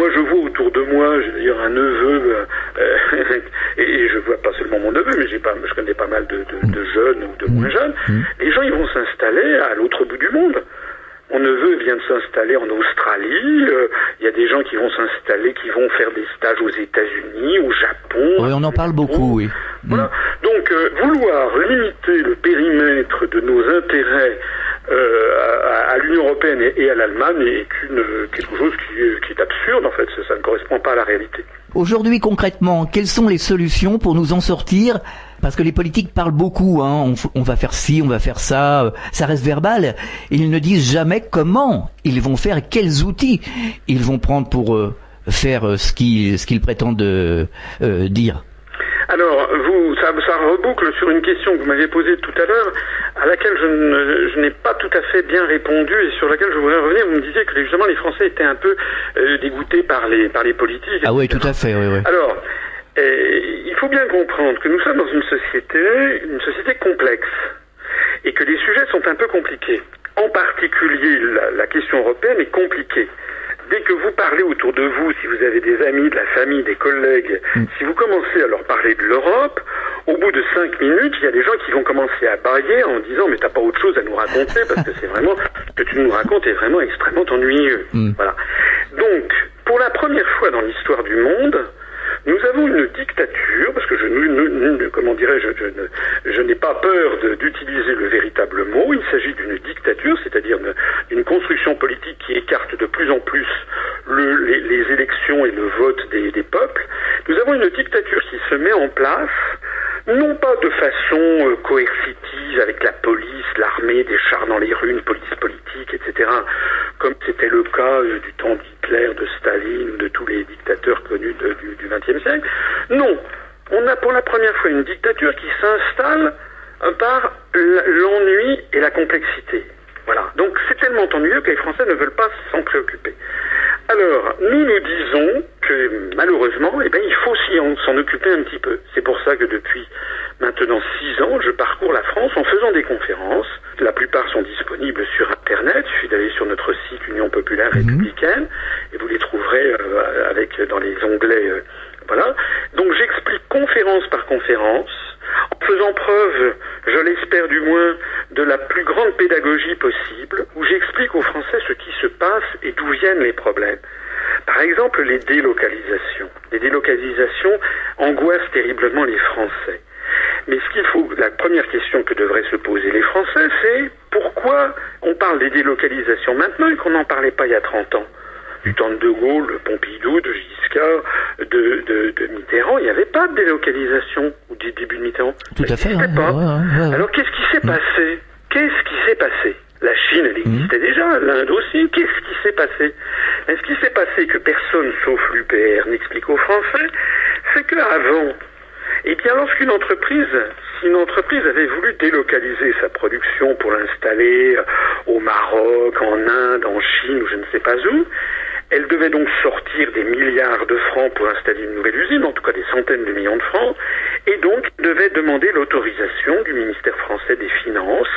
Moi, je vois autour de moi, j'ai d'ailleurs un neveu, euh, euh, et je vois pas seulement mon neveu, mais j'ai pas, je connais pas mal de, de- de jeunes ou de moins jeunes. Les gens, ils vont s'installer à l'autre bout du monde. Mon neveu vient de s'installer en Australie. euh, Il y a des gens qui vont s'installer, qui vont faire des stages aux États-Unis, au Japon. Oui, on en parle beaucoup, oui. Voilà. Donc, euh, vouloir limiter le périmètre de nos intérêts à, à l'Union européenne et, et à l'Allemagne est une, quelque chose qui est, qui est absurde, en fait. Ça, ne correspond pas à la réalité. Aujourd'hui, concrètement, quelles sont les solutions pour nous en sortir? Parce que les politiques parlent beaucoup, hein, on, va faire ci, on va faire ça, euh, ça reste verbal. Ils ne disent jamais comment ils vont faire, quels outils ils vont prendre pour euh, faire euh, ce qu'ils ce qu'ils prétendent euh, euh, dire. Alors, vous, ça, ça reboucle sur une question que vous m'avez posée tout à l'heure, à laquelle je, ne- je n'ai pas tout à fait bien répondu et sur laquelle je voudrais revenir. Vous me disiez que justement les Français étaient un peu euh, dégoûtés par les par les politiques. Ah oui, tout à fait, oui, oui. Alors, euh, il faut bien comprendre que nous sommes dans une société, une société complexe, et que les sujets sont un peu compliqués. En particulier, la, la question européenne est compliquée. Dès que vous parlez autour de vous, si vous avez des amis, de la famille, des collègues, si vous commencez à leur parler de l'Europe, au bout de cinq minutes, il y a des gens qui vont commencer à bailler en disant mais t'as pas autre chose à nous raconter parce que c'est vraiment ce que tu nous racontes est vraiment extrêmement ennuyeux. Mm. Voilà. Donc, pour la première fois dans l'histoire du monde, nous avons une dictature, parce que je, comment dirais-je, je, n'ai pas peur d'utiliser le véritable mot. Il s'agit d'une dictature, c'est-à-dire d'une construction politique qui écarte de plus en plus le, les, élections et le vote des, des peuples. Nous avons une dictature qui se met en place non pas de façon euh, coercitive avec la police, l'armée, des chars dans les rues, une police politique, etc., comme c'était le cas euh, du temps d'Hitler, de Staline, de tous les dictateurs connus du XXe siècle. Non, on a pour la première fois une dictature qui s'installe par l'ennui et la complexité. Voilà. Donc c'est tellement ennuyeux que les Français ne veulent pas s'en préoccuper. Alors, nous nous disons que malheureusement, eh bien, il faut s'en occuper un petit peu. C'est pour ça que depuis maintenant six ans, je parcours la France en faisant des conférences. La plupart sont disponibles sur Internet. Il suffit d'aller sur notre site Union populaire mhm. républicaine et vous les trouverez euh, avec dans les onglets. Euh, voilà. Donc j'explique conférence par conférence en faisant preuve, je l'espère du moins, de la plus grande pédagogie possible, où j'explique aux Français ce qui se passe et d'où viennent les problèmes. Par exemple, les délocalisations. Les délocalisations angoissent terriblement les Français. Mais ce qu'il faut, la première question que devraient se poser les Français, c'est pourquoi on parle des délocalisations maintenant et qu'on n'en parlait pas il y a 30 ans? Du temps de De Gaulle, Pompidou, de Giscard, de, de, Mitterrand, il n'y avait délocalisation au début de Mitterrand. Tout à fait. pas. Alors qu'est-ce qui s'est mm. passé? Qu'est-ce qui s'est passé? La Chine, elle existait mm. déjà, l'Inde aussi. Qu'est-ce qui s'est passé? Ce qui s'est passé que personne, sauf l'UPR, n'explique aux Français, c'est qu'avant, eh bien, lorsqu'une entreprise, si une entreprise avait voulu délocaliser sa production pour l'installer au Maroc, en Inde, en Chine ou je ne sais pas où, elle devait donc sortir des milliards de francs pour installer une nouvelle usine, en tout cas des centaines de millions de francs, et donc devait demander l'autorisation du ministère français des Finances,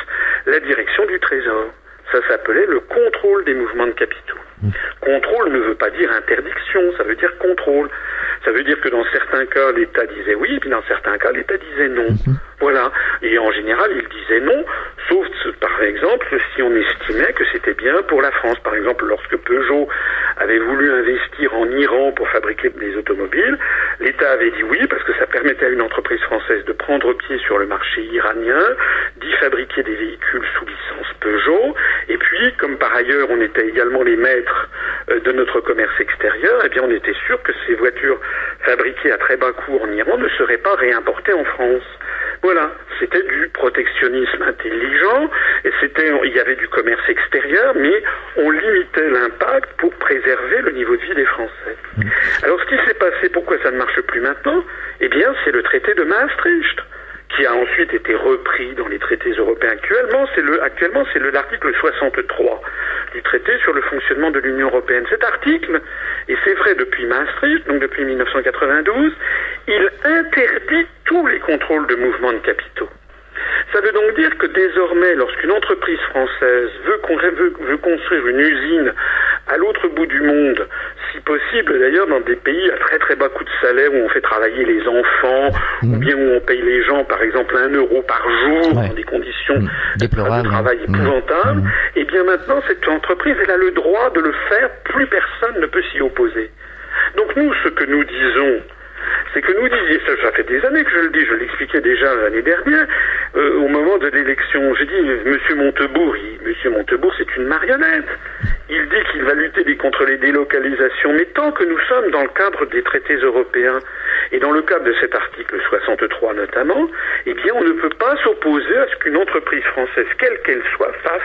la direction du Trésor. Ça s'appelait le contrôle des mouvements de capitaux. Contrôle ne veut pas dire interdiction, ça veut dire contrôle. Ça veut dire que dans certains cas, l'État disait oui, et puis dans certains cas, l'État disait non. Mhm. Voilà. Et en général, il disait non, sauf par exemple si on estimait que c'était bien pour la France. Par exemple, lorsque Peugeot avait voulu investir en Iran pour fabriquer des automobiles, l'État avait dit oui parce que ça permettait à une entreprise française de prendre pied sur le marché iranien, d'y fabriquer des véhicules sous licence Peugeot, et puis, comme par ailleurs on était également les maîtres euh, de notre commerce extérieur, eh bien on était sûr que ces voitures fabriquées à très bas coût en Iran ne seraient pas réimportées en France. Voilà, c'était du protectionnisme intelligent, c'était, il y avait du commerce extérieur, mais on limitait l'impact pour préserver le niveau de vie des Français. Alors ce qui s'est passé, pourquoi ça ne marche plus maintenant? Eh bien, c'est le traité de Maastricht qui a ensuite été repris dans les traités européens actuellement, c'est le, actuellement, c'est l'article 63 du traité sur le fonctionnement de l'Union européenne. Cet article, et c'est vrai depuis Maastricht, donc depuis 1992, il interdit tous les contrôles de mouvements de capitaux. Ça veut donc dire que désormais, lorsqu'une entreprise française veut, veut, construire une usine à l'autre bout du monde, si possible d'ailleurs dans des pays à très très bas coût de salaire où on fait travailler les enfants, ou mmh. bien où on paye les gens par exemple un euro par jour dans des conditions mmh. de travail mmh. épouvantables, et eh bien maintenant cette entreprise elle a le droit de le faire, plus personne ne peut s'y opposer. Donc nous, ce que nous disons, c'est que nous disions, ça, fait des années que je le dis, je l'expliquais déjà l'année dernière, euh, au moment de l'élection, j'ai dit, Monsieur Montebourg, Monsieur Montebourg, c'est une marionnette. Il dit qu'il va lutter contre les délocalisations, mais tant que nous sommes dans le cadre des traités européens et dans le cadre de cet article 63 notamment, eh bien, on ne peut pas s'opposer à ce qu'une entreprise française, quelle qu'elle soit, fasse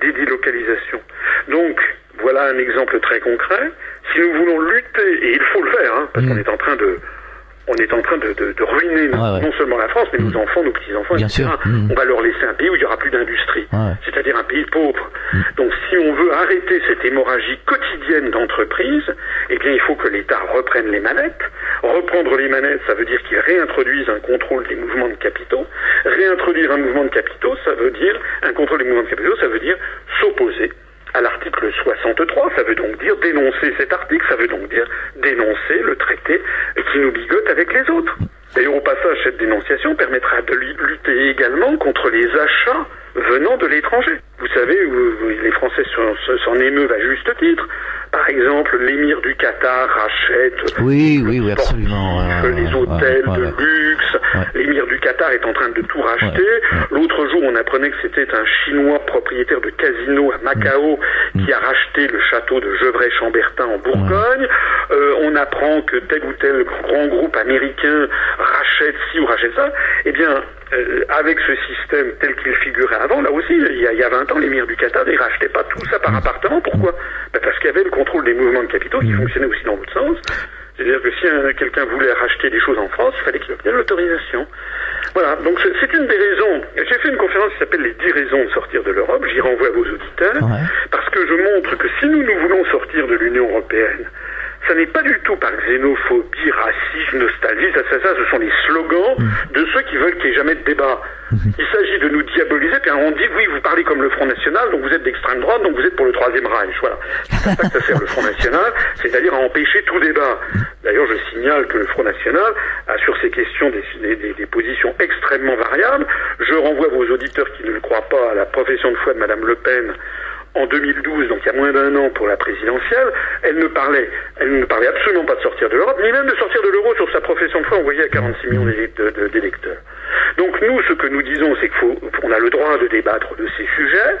des délocalisations. Donc, voilà un exemple très concret. Si nous voulons lutter, et il faut le faire, hein, parce qu'on mm. est en train de on est en train de, ruiner non seulement la France, mais nos mm. enfants, nos petits-enfants, etc. Mm. On va leur laisser un pays où il n'y aura plus d'industrie, c'est-à-dire un pays pauvre. Donc si on veut arrêter cette hémorragie quotidienne d'entreprises, eh bien il faut que l'État reprenne les manettes. Reprendre les manettes, ça veut dire qu'il réintroduise un contrôle des mouvements de capitaux. Réintroduire un mouvement de capitaux, ça veut dire, un contrôle des mouvements de capitaux, ça veut dire s'opposer à l'article 63. Ça veut donc dire dénoncer cet article, ça veut donc dire dénoncer le traité qui nous ligote avec les autres. D'ailleurs, au passage, cette dénonciation permettra de lutter également contre les achats venant de l'étranger. Vous savez, les Français s'en émeuvent à juste titre, par exemple, l'émir du Qatar rachète oui, oui, oui, absolument. les hôtels de luxe. L'émir du Qatar est en train de tout racheter. L'autre jour, on apprenait que c'était un Chinois propriétaire de casino à Macao mm. qui a racheté le château de Gevrey-Chambertin en Bourgogne. Euh, on apprend que tel ou tel grand groupe américain rachète ci ou rachète ça. Eh bien, euh, avec ce système tel qu'il figurait avant, là aussi, il y a, il y a 20 ans, l'émir du Qatar ne rachetait pas tout ça par appartement. Pourquoi? Ben Parce qu'il y avait le contrôle des mouvements de capitaux qui fonctionnait aussi dans l'autre sens. C'est-à-dire que si quelqu'un voulait racheter des choses en France, il fallait qu'il obtienne l'autorisation. Voilà, donc c'est une des raisons. J'ai fait une conférence qui s'appelle Les 10 raisons de sortir de l'Europe, j'y renvoie à vos auditeurs, parce que je montre que si nous, nous voulons sortir de l'Union européenne, ça n'est pas du tout par xénophobie, racisme, nostalgie, ça, ça, ça, ce sont les slogans mm. de ceux qui veulent qu'il n'y ait jamais de débat. Mm-hmm. Il s'agit de nous diaboliser, puis on dit, oui, vous parlez comme le Front National, donc vous êtes d'extrême droite, donc vous êtes pour le Troisième Reich. Voilà. C'est ça que ça sert le Front National, c'est-à-dire à empêcher tout débat. D'ailleurs, je signale que le Front National a sur ces questions des, des, des, positions extrêmement variables. Je renvoie vos auditeurs qui ne le croient pas à la profession de foi de Madame Le Pen en 2012, donc il y a moins d'un an pour la présidentielle, elle ne parlait, elle ne parlait absolument pas de sortir de l'Europe, ni même de sortir de l'euro sur sa profession de foi envoyée à 46 millions d'électeurs. Donc nous, ce que nous disons, c'est qu'on a le droit de débattre de ces sujets,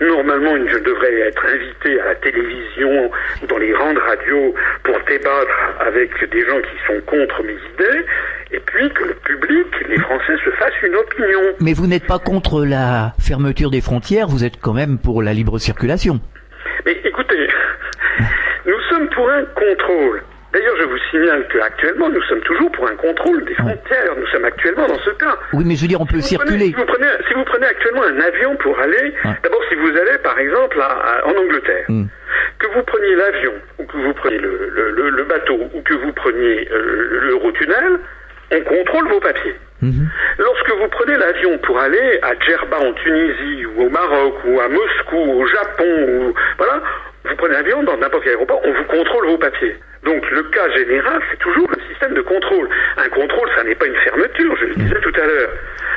Normalement, je devrais être invité à la télévision ou dans les grandes radios pour débattre avec des gens qui sont contre mes idées, et puis que le public, les Français, se fassent une opinion. Mais vous n'êtes pas contre la fermeture des frontières, vous êtes quand même pour la libre circulation. Mais écoutez, nous sommes pour un contrôle. D'ailleurs, je vous signale qu'actuellement, nous sommes toujours pour un contrôle des frontières. Nous sommes actuellement dans ce cas. Oui, mais je veux dire, on peut circuler. si, vous prenez, si, vous prenez, actuellement un avion pour aller, d'abord, si vous allez, par exemple, en Angleterre, hmm. que vous preniez l'avion, ou que vous preniez le, bateau, ou que vous preniez euh, l'Eurotunnel, on contrôle vos papiers. Hmm. Lorsque vous prenez l'avion pour aller à Djerba en Tunisie, ou au Maroc, ou à Moscou, au Japon, ou voilà, vous prenez l'avion dans n'importe quel aéroport, on vous contrôle vos papiers. Donc le cas général, c'est toujours le système de contrôle. Un contrôle, ça n'est pas une fermeture, je le disais tout à l'heure.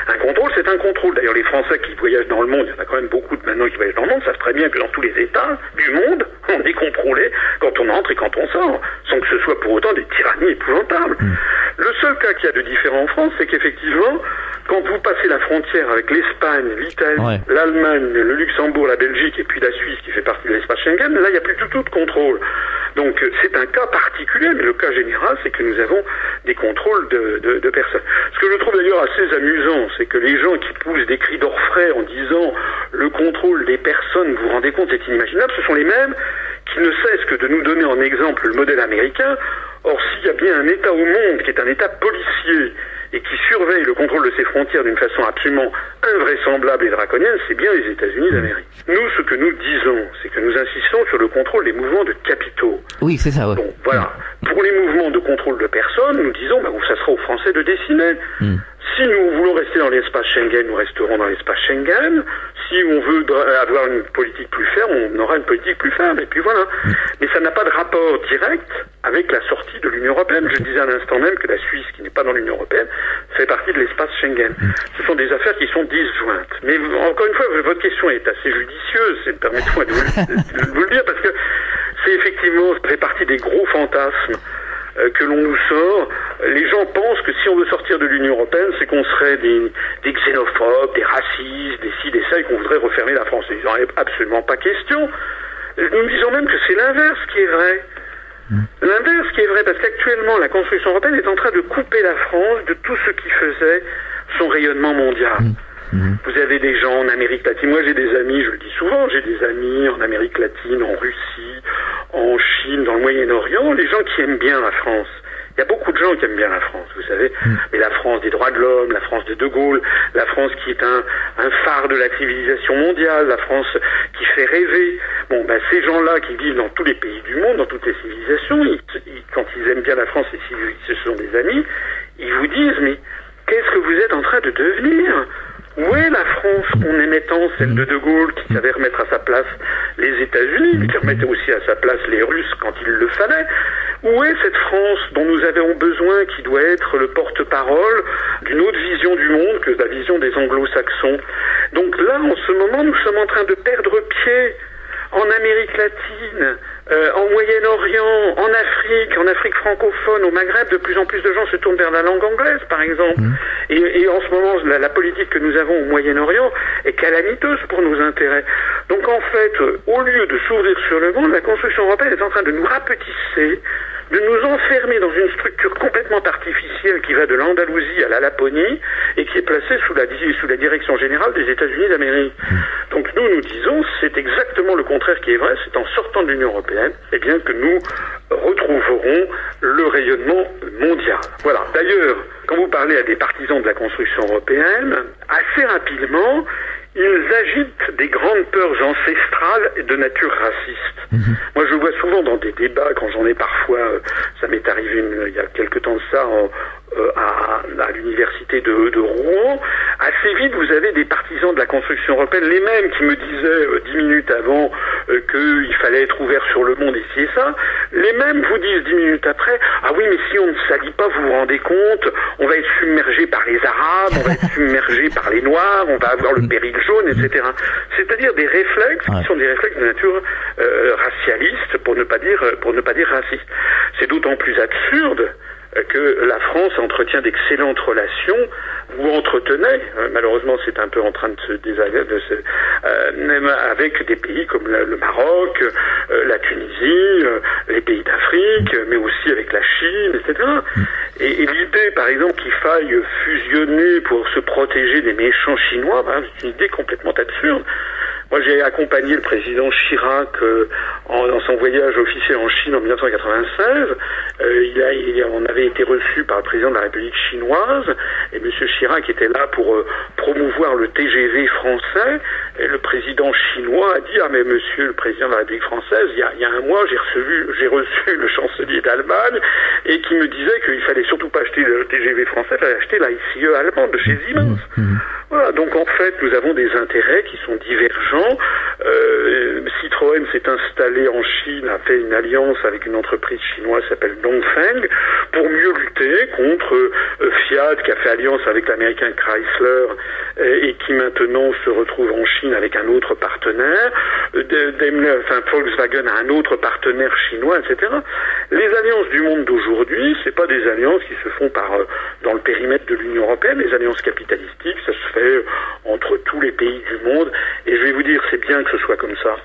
Un contrôle, c'est un contrôle. D'ailleurs, les Français qui voyagent dans le monde, il y en a quand même beaucoup de maintenant qui voyagent dans le monde, savent très bien que dans tous les États du monde, on est contrôlé quand on entre et quand on sort, sans que ce soit pour autant des tyrannies épouvantables. Mm. Le seul cas qu'il y a de différent en France, c'est qu'effectivement, passez la frontière avec l'Espagne, l'Italie, l'Allemagne, le Luxembourg, la Belgique et puis la Suisse qui fait partie de l'espace Schengen, là il n'y a plus du tout de contrôle. Donc euh, c'est un cas particulier, mais le cas général c'est que nous avons des contrôles de, de, personnes. Ce que je trouve d'ailleurs assez amusant, c'est que les gens qui poussent des cris d'orfraie en disant le contrôle des personnes, vous vous rendez compte, c'est inimaginable, ce sont les mêmes qui ne cessent que de nous donner en exemple le modèle américain. Or s'il y a bien un État au monde qui est un État policier, et qui surveille le contrôle de ses frontières d'une façon absolument invraisemblable et draconienne, c'est bien les États-Unis d'Amérique. Nous, ce que nous disons, c'est que nous insistons sur le contrôle des mouvements de capitaux. Oui, c'est ça. Ouais. Bon, voilà. Pour les mouvements de contrôle de personnes, nous disons, bah, ça sera aux Français de décider. Hmm. Si nous voulons rester dans l'espace Schengen, nous resterons dans l'espace Schengen. Si on veut avoir une politique plus ferme, on aura une politique plus ferme. Et puis voilà. Mais ça n'a pas de rapport direct avec la sortie de l'Union européenne. Je disais à l'instant même que la Suisse, qui n'est pas dans l'Union européenne, fait partie de l'espace Schengen. Ce sont des affaires qui sont disjointes. Mais encore une fois, votre question est assez judicieuse. Permettez-moi de, vous le dire parce que c'est effectivement, ça fait partie des gros fantasmes que l'on nous sort, les gens pensent que si on veut sortir de l'Union européenne, c'est qu'on serait des, des, xénophobes, des racistes, des ci, des ça, et qu'on voudrait refermer la France. Il n'en est absolument pas question. Nous disons même que c'est l'inverse qui est vrai. Hmm. L'inverse qui est vrai, parce qu'actuellement, la construction européenne est en train de couper la France de tout ce qui faisait son rayonnement mondial. Hmm. Vous avez des gens en Amérique latine. Moi, j'ai des amis, je le dis souvent, j'ai des amis en Amérique latine, en Russie, en Chine, dans le Moyen-Orient, les gens qui aiment bien la France. Il y a beaucoup de gens qui aiment bien la France, vous savez. Mm. Mais la France des droits de l'homme, la France de De Gaulle, la France qui est un, un phare de la civilisation mondiale, la France qui fait rêver. Bon, ben, ces gens-là qui vivent dans tous les pays du monde, dans toutes les civilisations, quand ils aiment bien la France et si ce sont des amis, ils vous disent, mais qu'est-ce que vous êtes en train de devenir? Où est la France qu'on aimait tant, celle de De Gaulle, qui savait remettre à sa place les États-Unis, qui remettait aussi à sa place les Russes quand il le fallait. Où est cette France dont nous avons besoin, qui doit être le porte-parole d'une autre vision du monde que la vision des anglo-saxons? Donc là, en ce moment, nous sommes en train de perdre pied en Amérique latine, Euh, en Moyen-Orient, en Afrique, en Afrique francophone, au Maghreb, de plus en plus de gens se tournent vers la langue anglaise, par exemple. Mm. Et, et en ce moment, la, la politique que nous avons au Moyen-Orient est calamiteuse pour nos intérêts. Donc en fait, euh, au lieu de s'ouvrir sur le monde, la construction européenne est en train de nous rapetisser, de nous enfermer dans une structure complètement artificielle qui va de l'Andalousie à la Laponie et qui est placée sous la, sous la direction générale des États-Unis d'Amérique. Donc nous, nous disons, c'est exactement le contraire qui est vrai, c'est en sortant de l'Union européenne, eh bien que nous retrouverons le rayonnement mondial. Voilà. D'ailleurs, quand vous parlez à des partisans de la construction européenne, assez rapidement, ils agitent des grandes peurs ancestrales et de nature raciste. Moi, je vois souvent dans des débats, quand j'en ai parfois, euh, ça m'est arrivé une- il y a quelque temps de ça en- à, à l'université de, de Rouen, assez vite, vous avez des partisans de la construction européenne, les mêmes qui me disaient euh, dix minutes avant euh, qu'il fallait être ouvert sur le monde ici et ça, les mêmes vous disent dix minutes après, ah oui, mais si on ne salit pas, vous vous rendez compte, on va être submergé par les Arabes, on va être submergé par les Noirs, on va avoir le péril jaune, etc. C'est-à-dire des réflexes qui sont des réflexes de nature euh, racialiste, pour ne pas dire pour ne pas dire raciste. C'est d'autant plus absurde euh, que la France entretient d'excellentes relations ou entretenait, euh, malheureusement c'est un peu en train de se désagréger, de se, euh, même avec des pays comme le, le Maroc, euh, la Tunisie, euh, les pays d'Afrique, mais aussi avec la Chine, etc. Et, et l'idée, par exemple, qu'il faille fusionner pour se protéger des méchants chinois, ben, c'est une idée complètement absurde. Moi, j'ai accompagné le président Chirac euh, en, dans son voyage officiel en Chine en 1996. Euh, il a, on avait été reçu par le président de la République chinoise et M. Chirac était là pour euh, promouvoir le TGV français. Et le président chinois a dit ah mais Monsieur le président de la République française, il y a, un mois, j'ai reçu, j'ai reçu le chancelier d'Allemagne et qui me disait qu'il fallait surtout pas acheter le TGV français, il fallait acheter la ICE allemande de chez Siemens. Donc en fait, nous avons des intérêts qui sont divergents. Euh, Citroën s'est installé en Chine, a fait une alliance avec une entreprise chinoise qui s'appelle Dongfeng pour mieux lutter contre euh, Fiat qui a fait alliance avec l'américain Chrysler euh, et qui maintenant se retrouve en Chine avec un autre partenaire. Volkswagen a un autre partenaire chinois, etc. Les alliances du monde d'aujourd'hui, c'est pas des alliances qui se font par dans le périmètre de l'Union européenne. Les alliances capitalistiques, ça se fait entre tous les pays du monde. Et je vais vous dire, c'est bien que ce soit comme ça,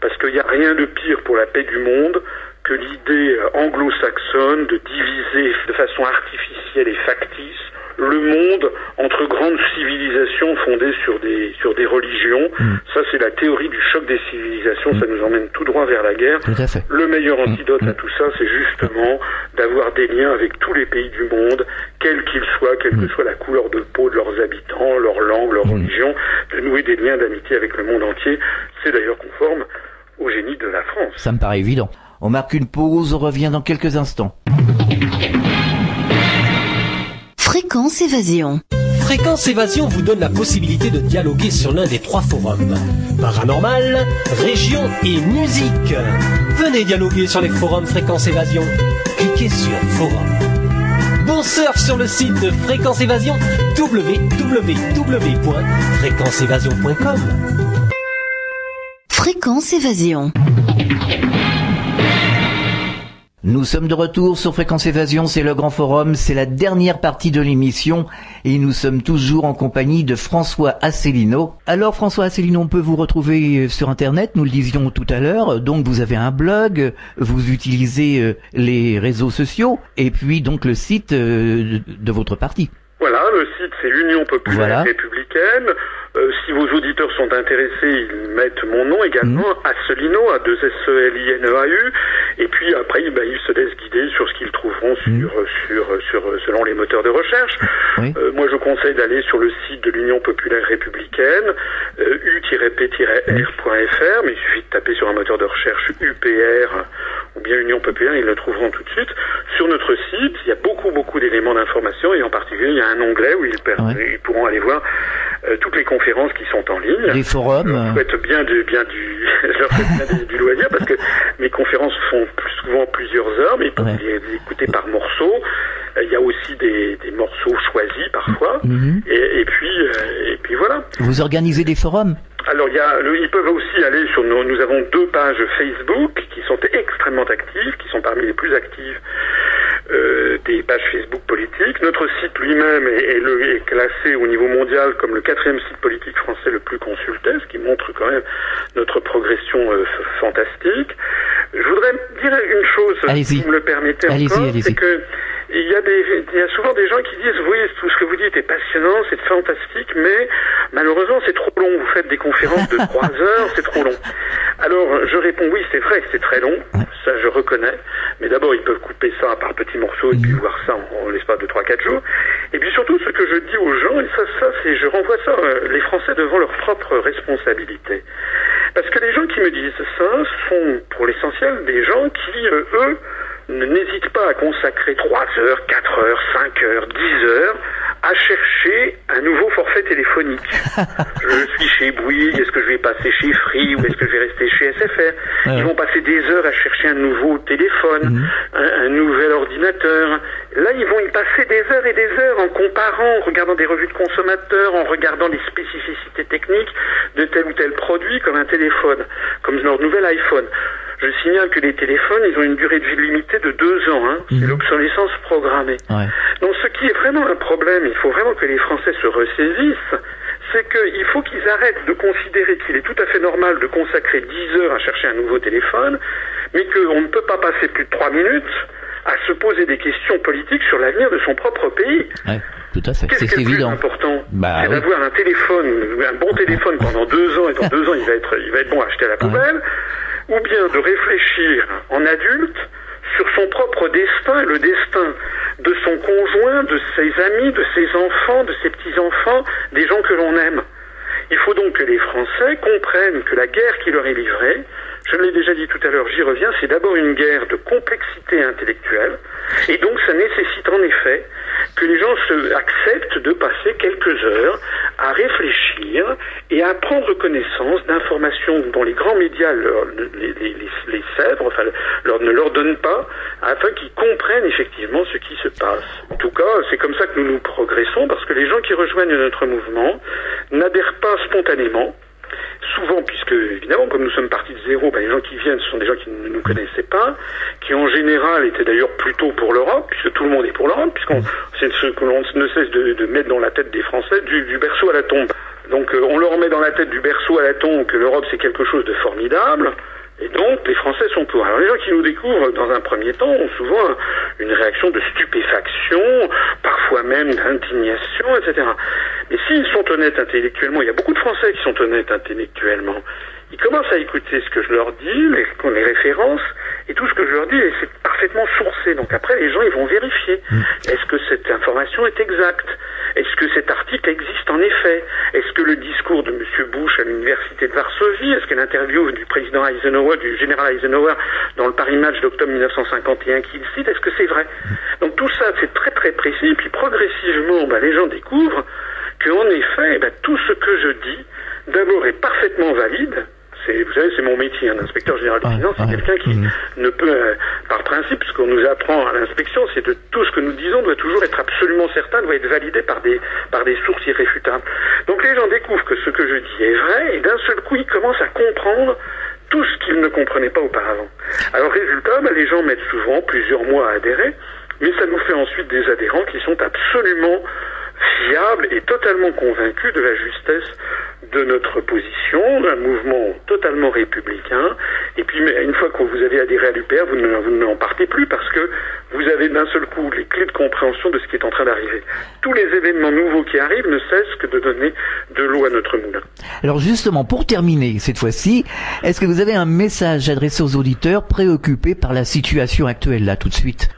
parce qu'il n'y a rien de pire pour la paix du monde que l'idée euh, anglo-saxonne de diviser de façon artificielle et factice le monde entre grandes civilisations fondées sur des sur des religions. Ça, c'est la théorie du choc des civilisations. Ça nous emmène tout droit vers la guerre. Tout à fait. Le meilleur antidote à tout ça, c'est justement d'avoir des liens avec tous les pays du monde, quels qu'ils soient, quelle que soit la couleur de peau de leurs habitants, leur langue, leur religion, de nouer des liens d'amitié avec le monde entier. C'est d'ailleurs conforme au génie de la France. Ça me paraît évident. On marque une pause, on revient dans quelques instants. Fréquence évasion. Fréquence Évasion vous donne la possibilité de dialoguer sur l'un des trois forums. Paranormal, région et musique. Venez dialoguer sur les forums Fréquence Évasion. Cliquez sur Forum. Bon surf sur le site de Fréquence Évasion www.fréquenceévasion.com Fréquence évasion. Nous sommes de retour sur Fréquence Évasion, c'est le grand forum, c'est la dernière partie de l'émission et nous sommes toujours en compagnie de François Asselineau. Alors François Asselineau, on peut vous retrouver euh, sur internet, nous le disions tout à l'heure, donc vous avez un blog, vous utilisez euh, les réseaux sociaux et puis donc le site euh, de- votre parti. Voilà, le site c'est l'Union populaire Voilà. républicaine. Euh, si vos auditeurs sont intéressés, ils mettent mon nom également, Asselineau, à 2 s e l i n e a u et puis après, ben, ils se laissent guider sur ce qu'ils trouveront sur, sur, sur, selon les moteurs de recherche. Oui. Euh, moi, je conseille d'aller sur le site de l'Union populaire républicaine, euh, u-p-r.fr, mais il suffit de taper sur un moteur de recherche UPR ou bien Union populaire, ils le trouveront tout de suite. Sur notre site, il y a beaucoup, beaucoup d'éléments d'information et en particulier, il y a un onglet où ils, Ouais. ils pourront aller voir euh, toutes les conférences qui sont en ligne. Les forums, Je souhaite bien du, bien du, bien du, du loisir parce que mes conférences font plus souvent plusieurs heures, mais Ouais. les, écouter par morceaux. Euh, Il y a aussi des, des morceaux choisis parfois. Et, et puis, euh, et puis voilà. vous organisez des forums? Alors, il y a, le- ils peuvent aussi aller sur nos, nous avons deux pages Facebook qui sont extrêmement actives, qui sont parmi les plus actives euh, des pages Facebook politiques. Notre site lui-même est, est, le- est classé au niveau mondial comme le quatrième site politique français le plus consulté, ce qui montre quand même notre progression euh, fantastique. Je voudrais dire une chose, si vous me le permettez encore, c'est que il y, a des, il y a souvent des gens qui disent oui, tout ce que vous dites est passionnant, c'est fantastique, mais malheureusement c'est trop long. Vous faites des conférences de trois heures, c'est trop long. Alors je réponds oui, c'est vrai c'est très long, ça je reconnais. Mais d'abord ils peuvent couper ça par petits morceaux et puis voir ça en, en l'espace de 3-4 jours. Et puis surtout ce que je dis aux gens, et ça, ça c'est, je renvoie ça, euh, les Français devant leur propre responsabilité. Parce que les gens qui me disent ça sont pour l'essentiel des gens qui, euh, eux, ne- n'hésitent pas à consacrer 3 heures, 4 heures, 5 heures, 10 heures à chercher un nouveau forfait téléphonique. je suis chez Bouygues, est-ce que je vais passer chez Free ou est-ce que je vais rester chez SFR Ils vont passer des heures à chercher un nouveau téléphone, un, un nouvel ordinateur. Là, ils vont y passer des heures et des heures en comparant, en regardant des revues de consommateurs, en regardant les spécificités techniques de tel ou tel produit, comme un téléphone, comme leur nouvel iPhone. Je signale que les téléphones, ils ont une durée de vie limitée de deux ans. Hein. C'est l'obsolescence programmée. Ouais. Donc ce qui est vraiment un problème, il faut vraiment que les Français se ressaisissent, c'est qu'il faut qu'ils arrêtent de considérer qu'il est tout à fait normal de consacrer 10 heures à chercher un nouveau téléphone, mais qu'on ne peut pas passer plus de 3 minutes à se poser des questions politiques sur l'avenir de son propre pays. Ouais, tout à fait. Qu'est-ce C'est qui est le plus important Bah C'est oui. d'avoir un téléphone, un bon téléphone pendant deux ans, et dans deux ans il va être, il va être bon à acheter à la poubelle, ou bien de réfléchir en adulte sur son propre destin, le destin de son conjoint, de ses amis, de ses enfants, de ses petits-enfants, des gens que l'on aime. Il faut donc que les Français comprennent que la guerre qui leur est livrée, je l'ai déjà dit tout à l'heure, j'y reviens, c'est d'abord une guerre de complexité intellectuelle, et donc ça nécessite en effet que les gens se acceptent de passer quelques heures à réfléchir et à prendre connaissance d'informations dont les grands médias les, les, enfin ne leur donnent pas, afin qu'ils comprennent effectivement ce qui se passe. En tout cas, c'est comme ça que nous nous progressons, parce que les gens qui rejoignent notre mouvement n'adhèrent pas spontanément, souvent, puisque évidemment, comme nous sommes partis de zéro, ben, les gens qui viennent, sont des gens qui ne nous connaissaient pas, qui en général étaient d'ailleurs plutôt pour l'Europe, puisque tout le monde est pour l'Europe, puisqu'on c'est ce que l'on ne cesse de, mettre dans la tête des Français, du, du berceau à la tombe. Donc euh, on leur met dans la tête du berceau à la tombe que l'Europe c'est quelque chose de formidable. Et donc, les Français sont pour. Alors, les gens qui nous découvrent dans un premier temps ont souvent une réaction de stupéfaction, parfois même d'indignation, etc. Mais s'ils sont honnêtes intellectuellement, il y a beaucoup de Français qui sont honnêtes intellectuellement, ils commencent à écouter ce que je leur dis, les, les références, et tout ce que je leur dis, c'est parfaitement sourcé. Donc après, les gens, ils vont vérifier. Est-ce que cette information est exacte? Est-ce que cet article existe en effet? Est-ce que le discours de M. Bush à l'université de Varsovie, est-ce que l'interview du président Eisenhower, du général Eisenhower dans le Paris Match d'octobre 1951 qu'il cite, est-ce que c'est vrai? Donc tout ça, c'est très très précis, puis progressivement, bah, les gens découvrent qu'en effet, bah, tout ce que je dis, d'abord est parfaitement valide, c'est, vous savez, c'est mon métier, un inspecteur général des finances, c'est quelqu'un qui mmh. ne peut, euh, par principe, ce qu'on nous apprend à l'inspection, c'est de tout ce que nous disons doit toujours être absolument certain, doit être validé par des, par des sources irréfutables. Donc les gens découvrent que ce que je dis est vrai, et d'un seul coup, ils commencent à comprendre tout ce qu'ils ne comprenaient pas auparavant. Alors résultat, bah, les gens mettent souvent plusieurs mois à adhérer, mais ça nous fait ensuite des adhérents qui sont absolument fiables et totalement convaincus de la justesse de notre position, d'un mouvement totalement républicain. Et puis, une fois que vous avez adhéré à l'UPR, vous n'en partez plus parce que vous avez d'un seul coup les clés de compréhension de ce qui est en train d'arriver. Tous les événements nouveaux qui arrivent ne cessent que de donner de l'eau à notre moulin. Alors justement, pour terminer cette fois-ci, est-ce que vous avez un message adressé aux auditeurs préoccupés par la situation actuelle là tout de suite?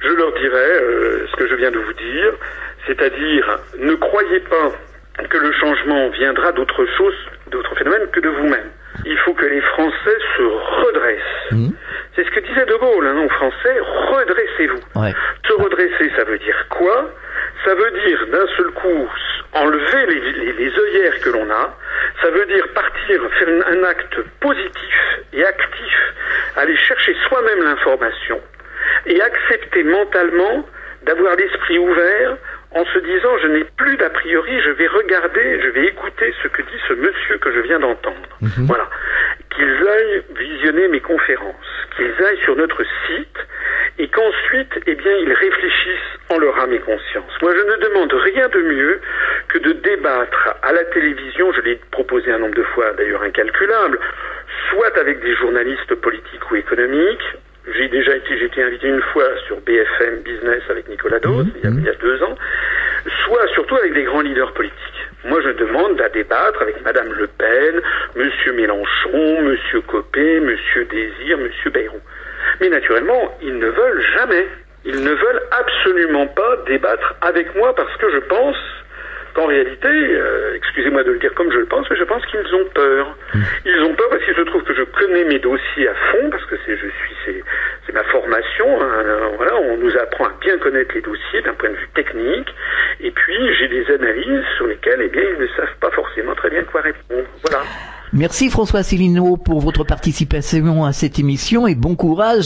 Je leur dirais euh, ce que je viens de vous dire, c'est-à-dire ne croyez pas que le changement viendra d'autre chose, d'autres phénomènes que de vous-même. Il faut que les Français se redressent. Mmh. C'est ce que disait De Gaulle hein, aux Français, redressez-vous. Ouais. Se redresser, ça veut dire quoi? Ça veut dire d'un seul coup enlever les, les, les, œillères que l'on a. Ça veut dire partir, faire un acte positif et actif, aller chercher soi-même l'information et accepter mentalement d'avoir l'esprit ouvert en se disant je n'ai plus d'a priori, je vais regarder, je vais écouter ce que dit ce monsieur que je viens d'entendre. Mmh. Voilà. qu'ils aillent visionner mes conférences, qu'ils aillent sur notre site et qu'ensuite, eh bien, ils réfléchissent en leur âme et conscience. Moi, je ne demande rien de mieux que de débattre à la télévision, je l'ai proposé un nombre de fois d'ailleurs incalculable, soit avec des journalistes politiques ou économiques, j'ai déjà été, j'ai été invité une fois sur BFM Business avec Nicolas Dose, il, y a, il y a deux ans, soit surtout avec des grands leaders politiques. Moi, je demande à débattre avec Madame Le Pen, Monsieur Mélenchon, Monsieur Copé, Monsieur Désir, Monsieur Bayrou. Mais naturellement, ils ne veulent jamais, ils ne veulent absolument pas débattre avec moi parce que je pense qu'en réalité, euh, excusez-moi de le dire comme je le pense, mais je pense qu'ils ont peur. Ils ont peur parce qu'il se trouve que je connais mes dossiers à fond, parce que c'est, je suis, c'est, c'est ma formation. hein, euh, voilà, on nous apprend à bien connaître les dossiers d'un point de vue technique. Et puis, j'ai des analyses sur lesquelles, eh bien, ils ne savent pas forcément très bien quoi répondre. Voilà. Merci François Célineau pour votre participation à cette émission et bon courage.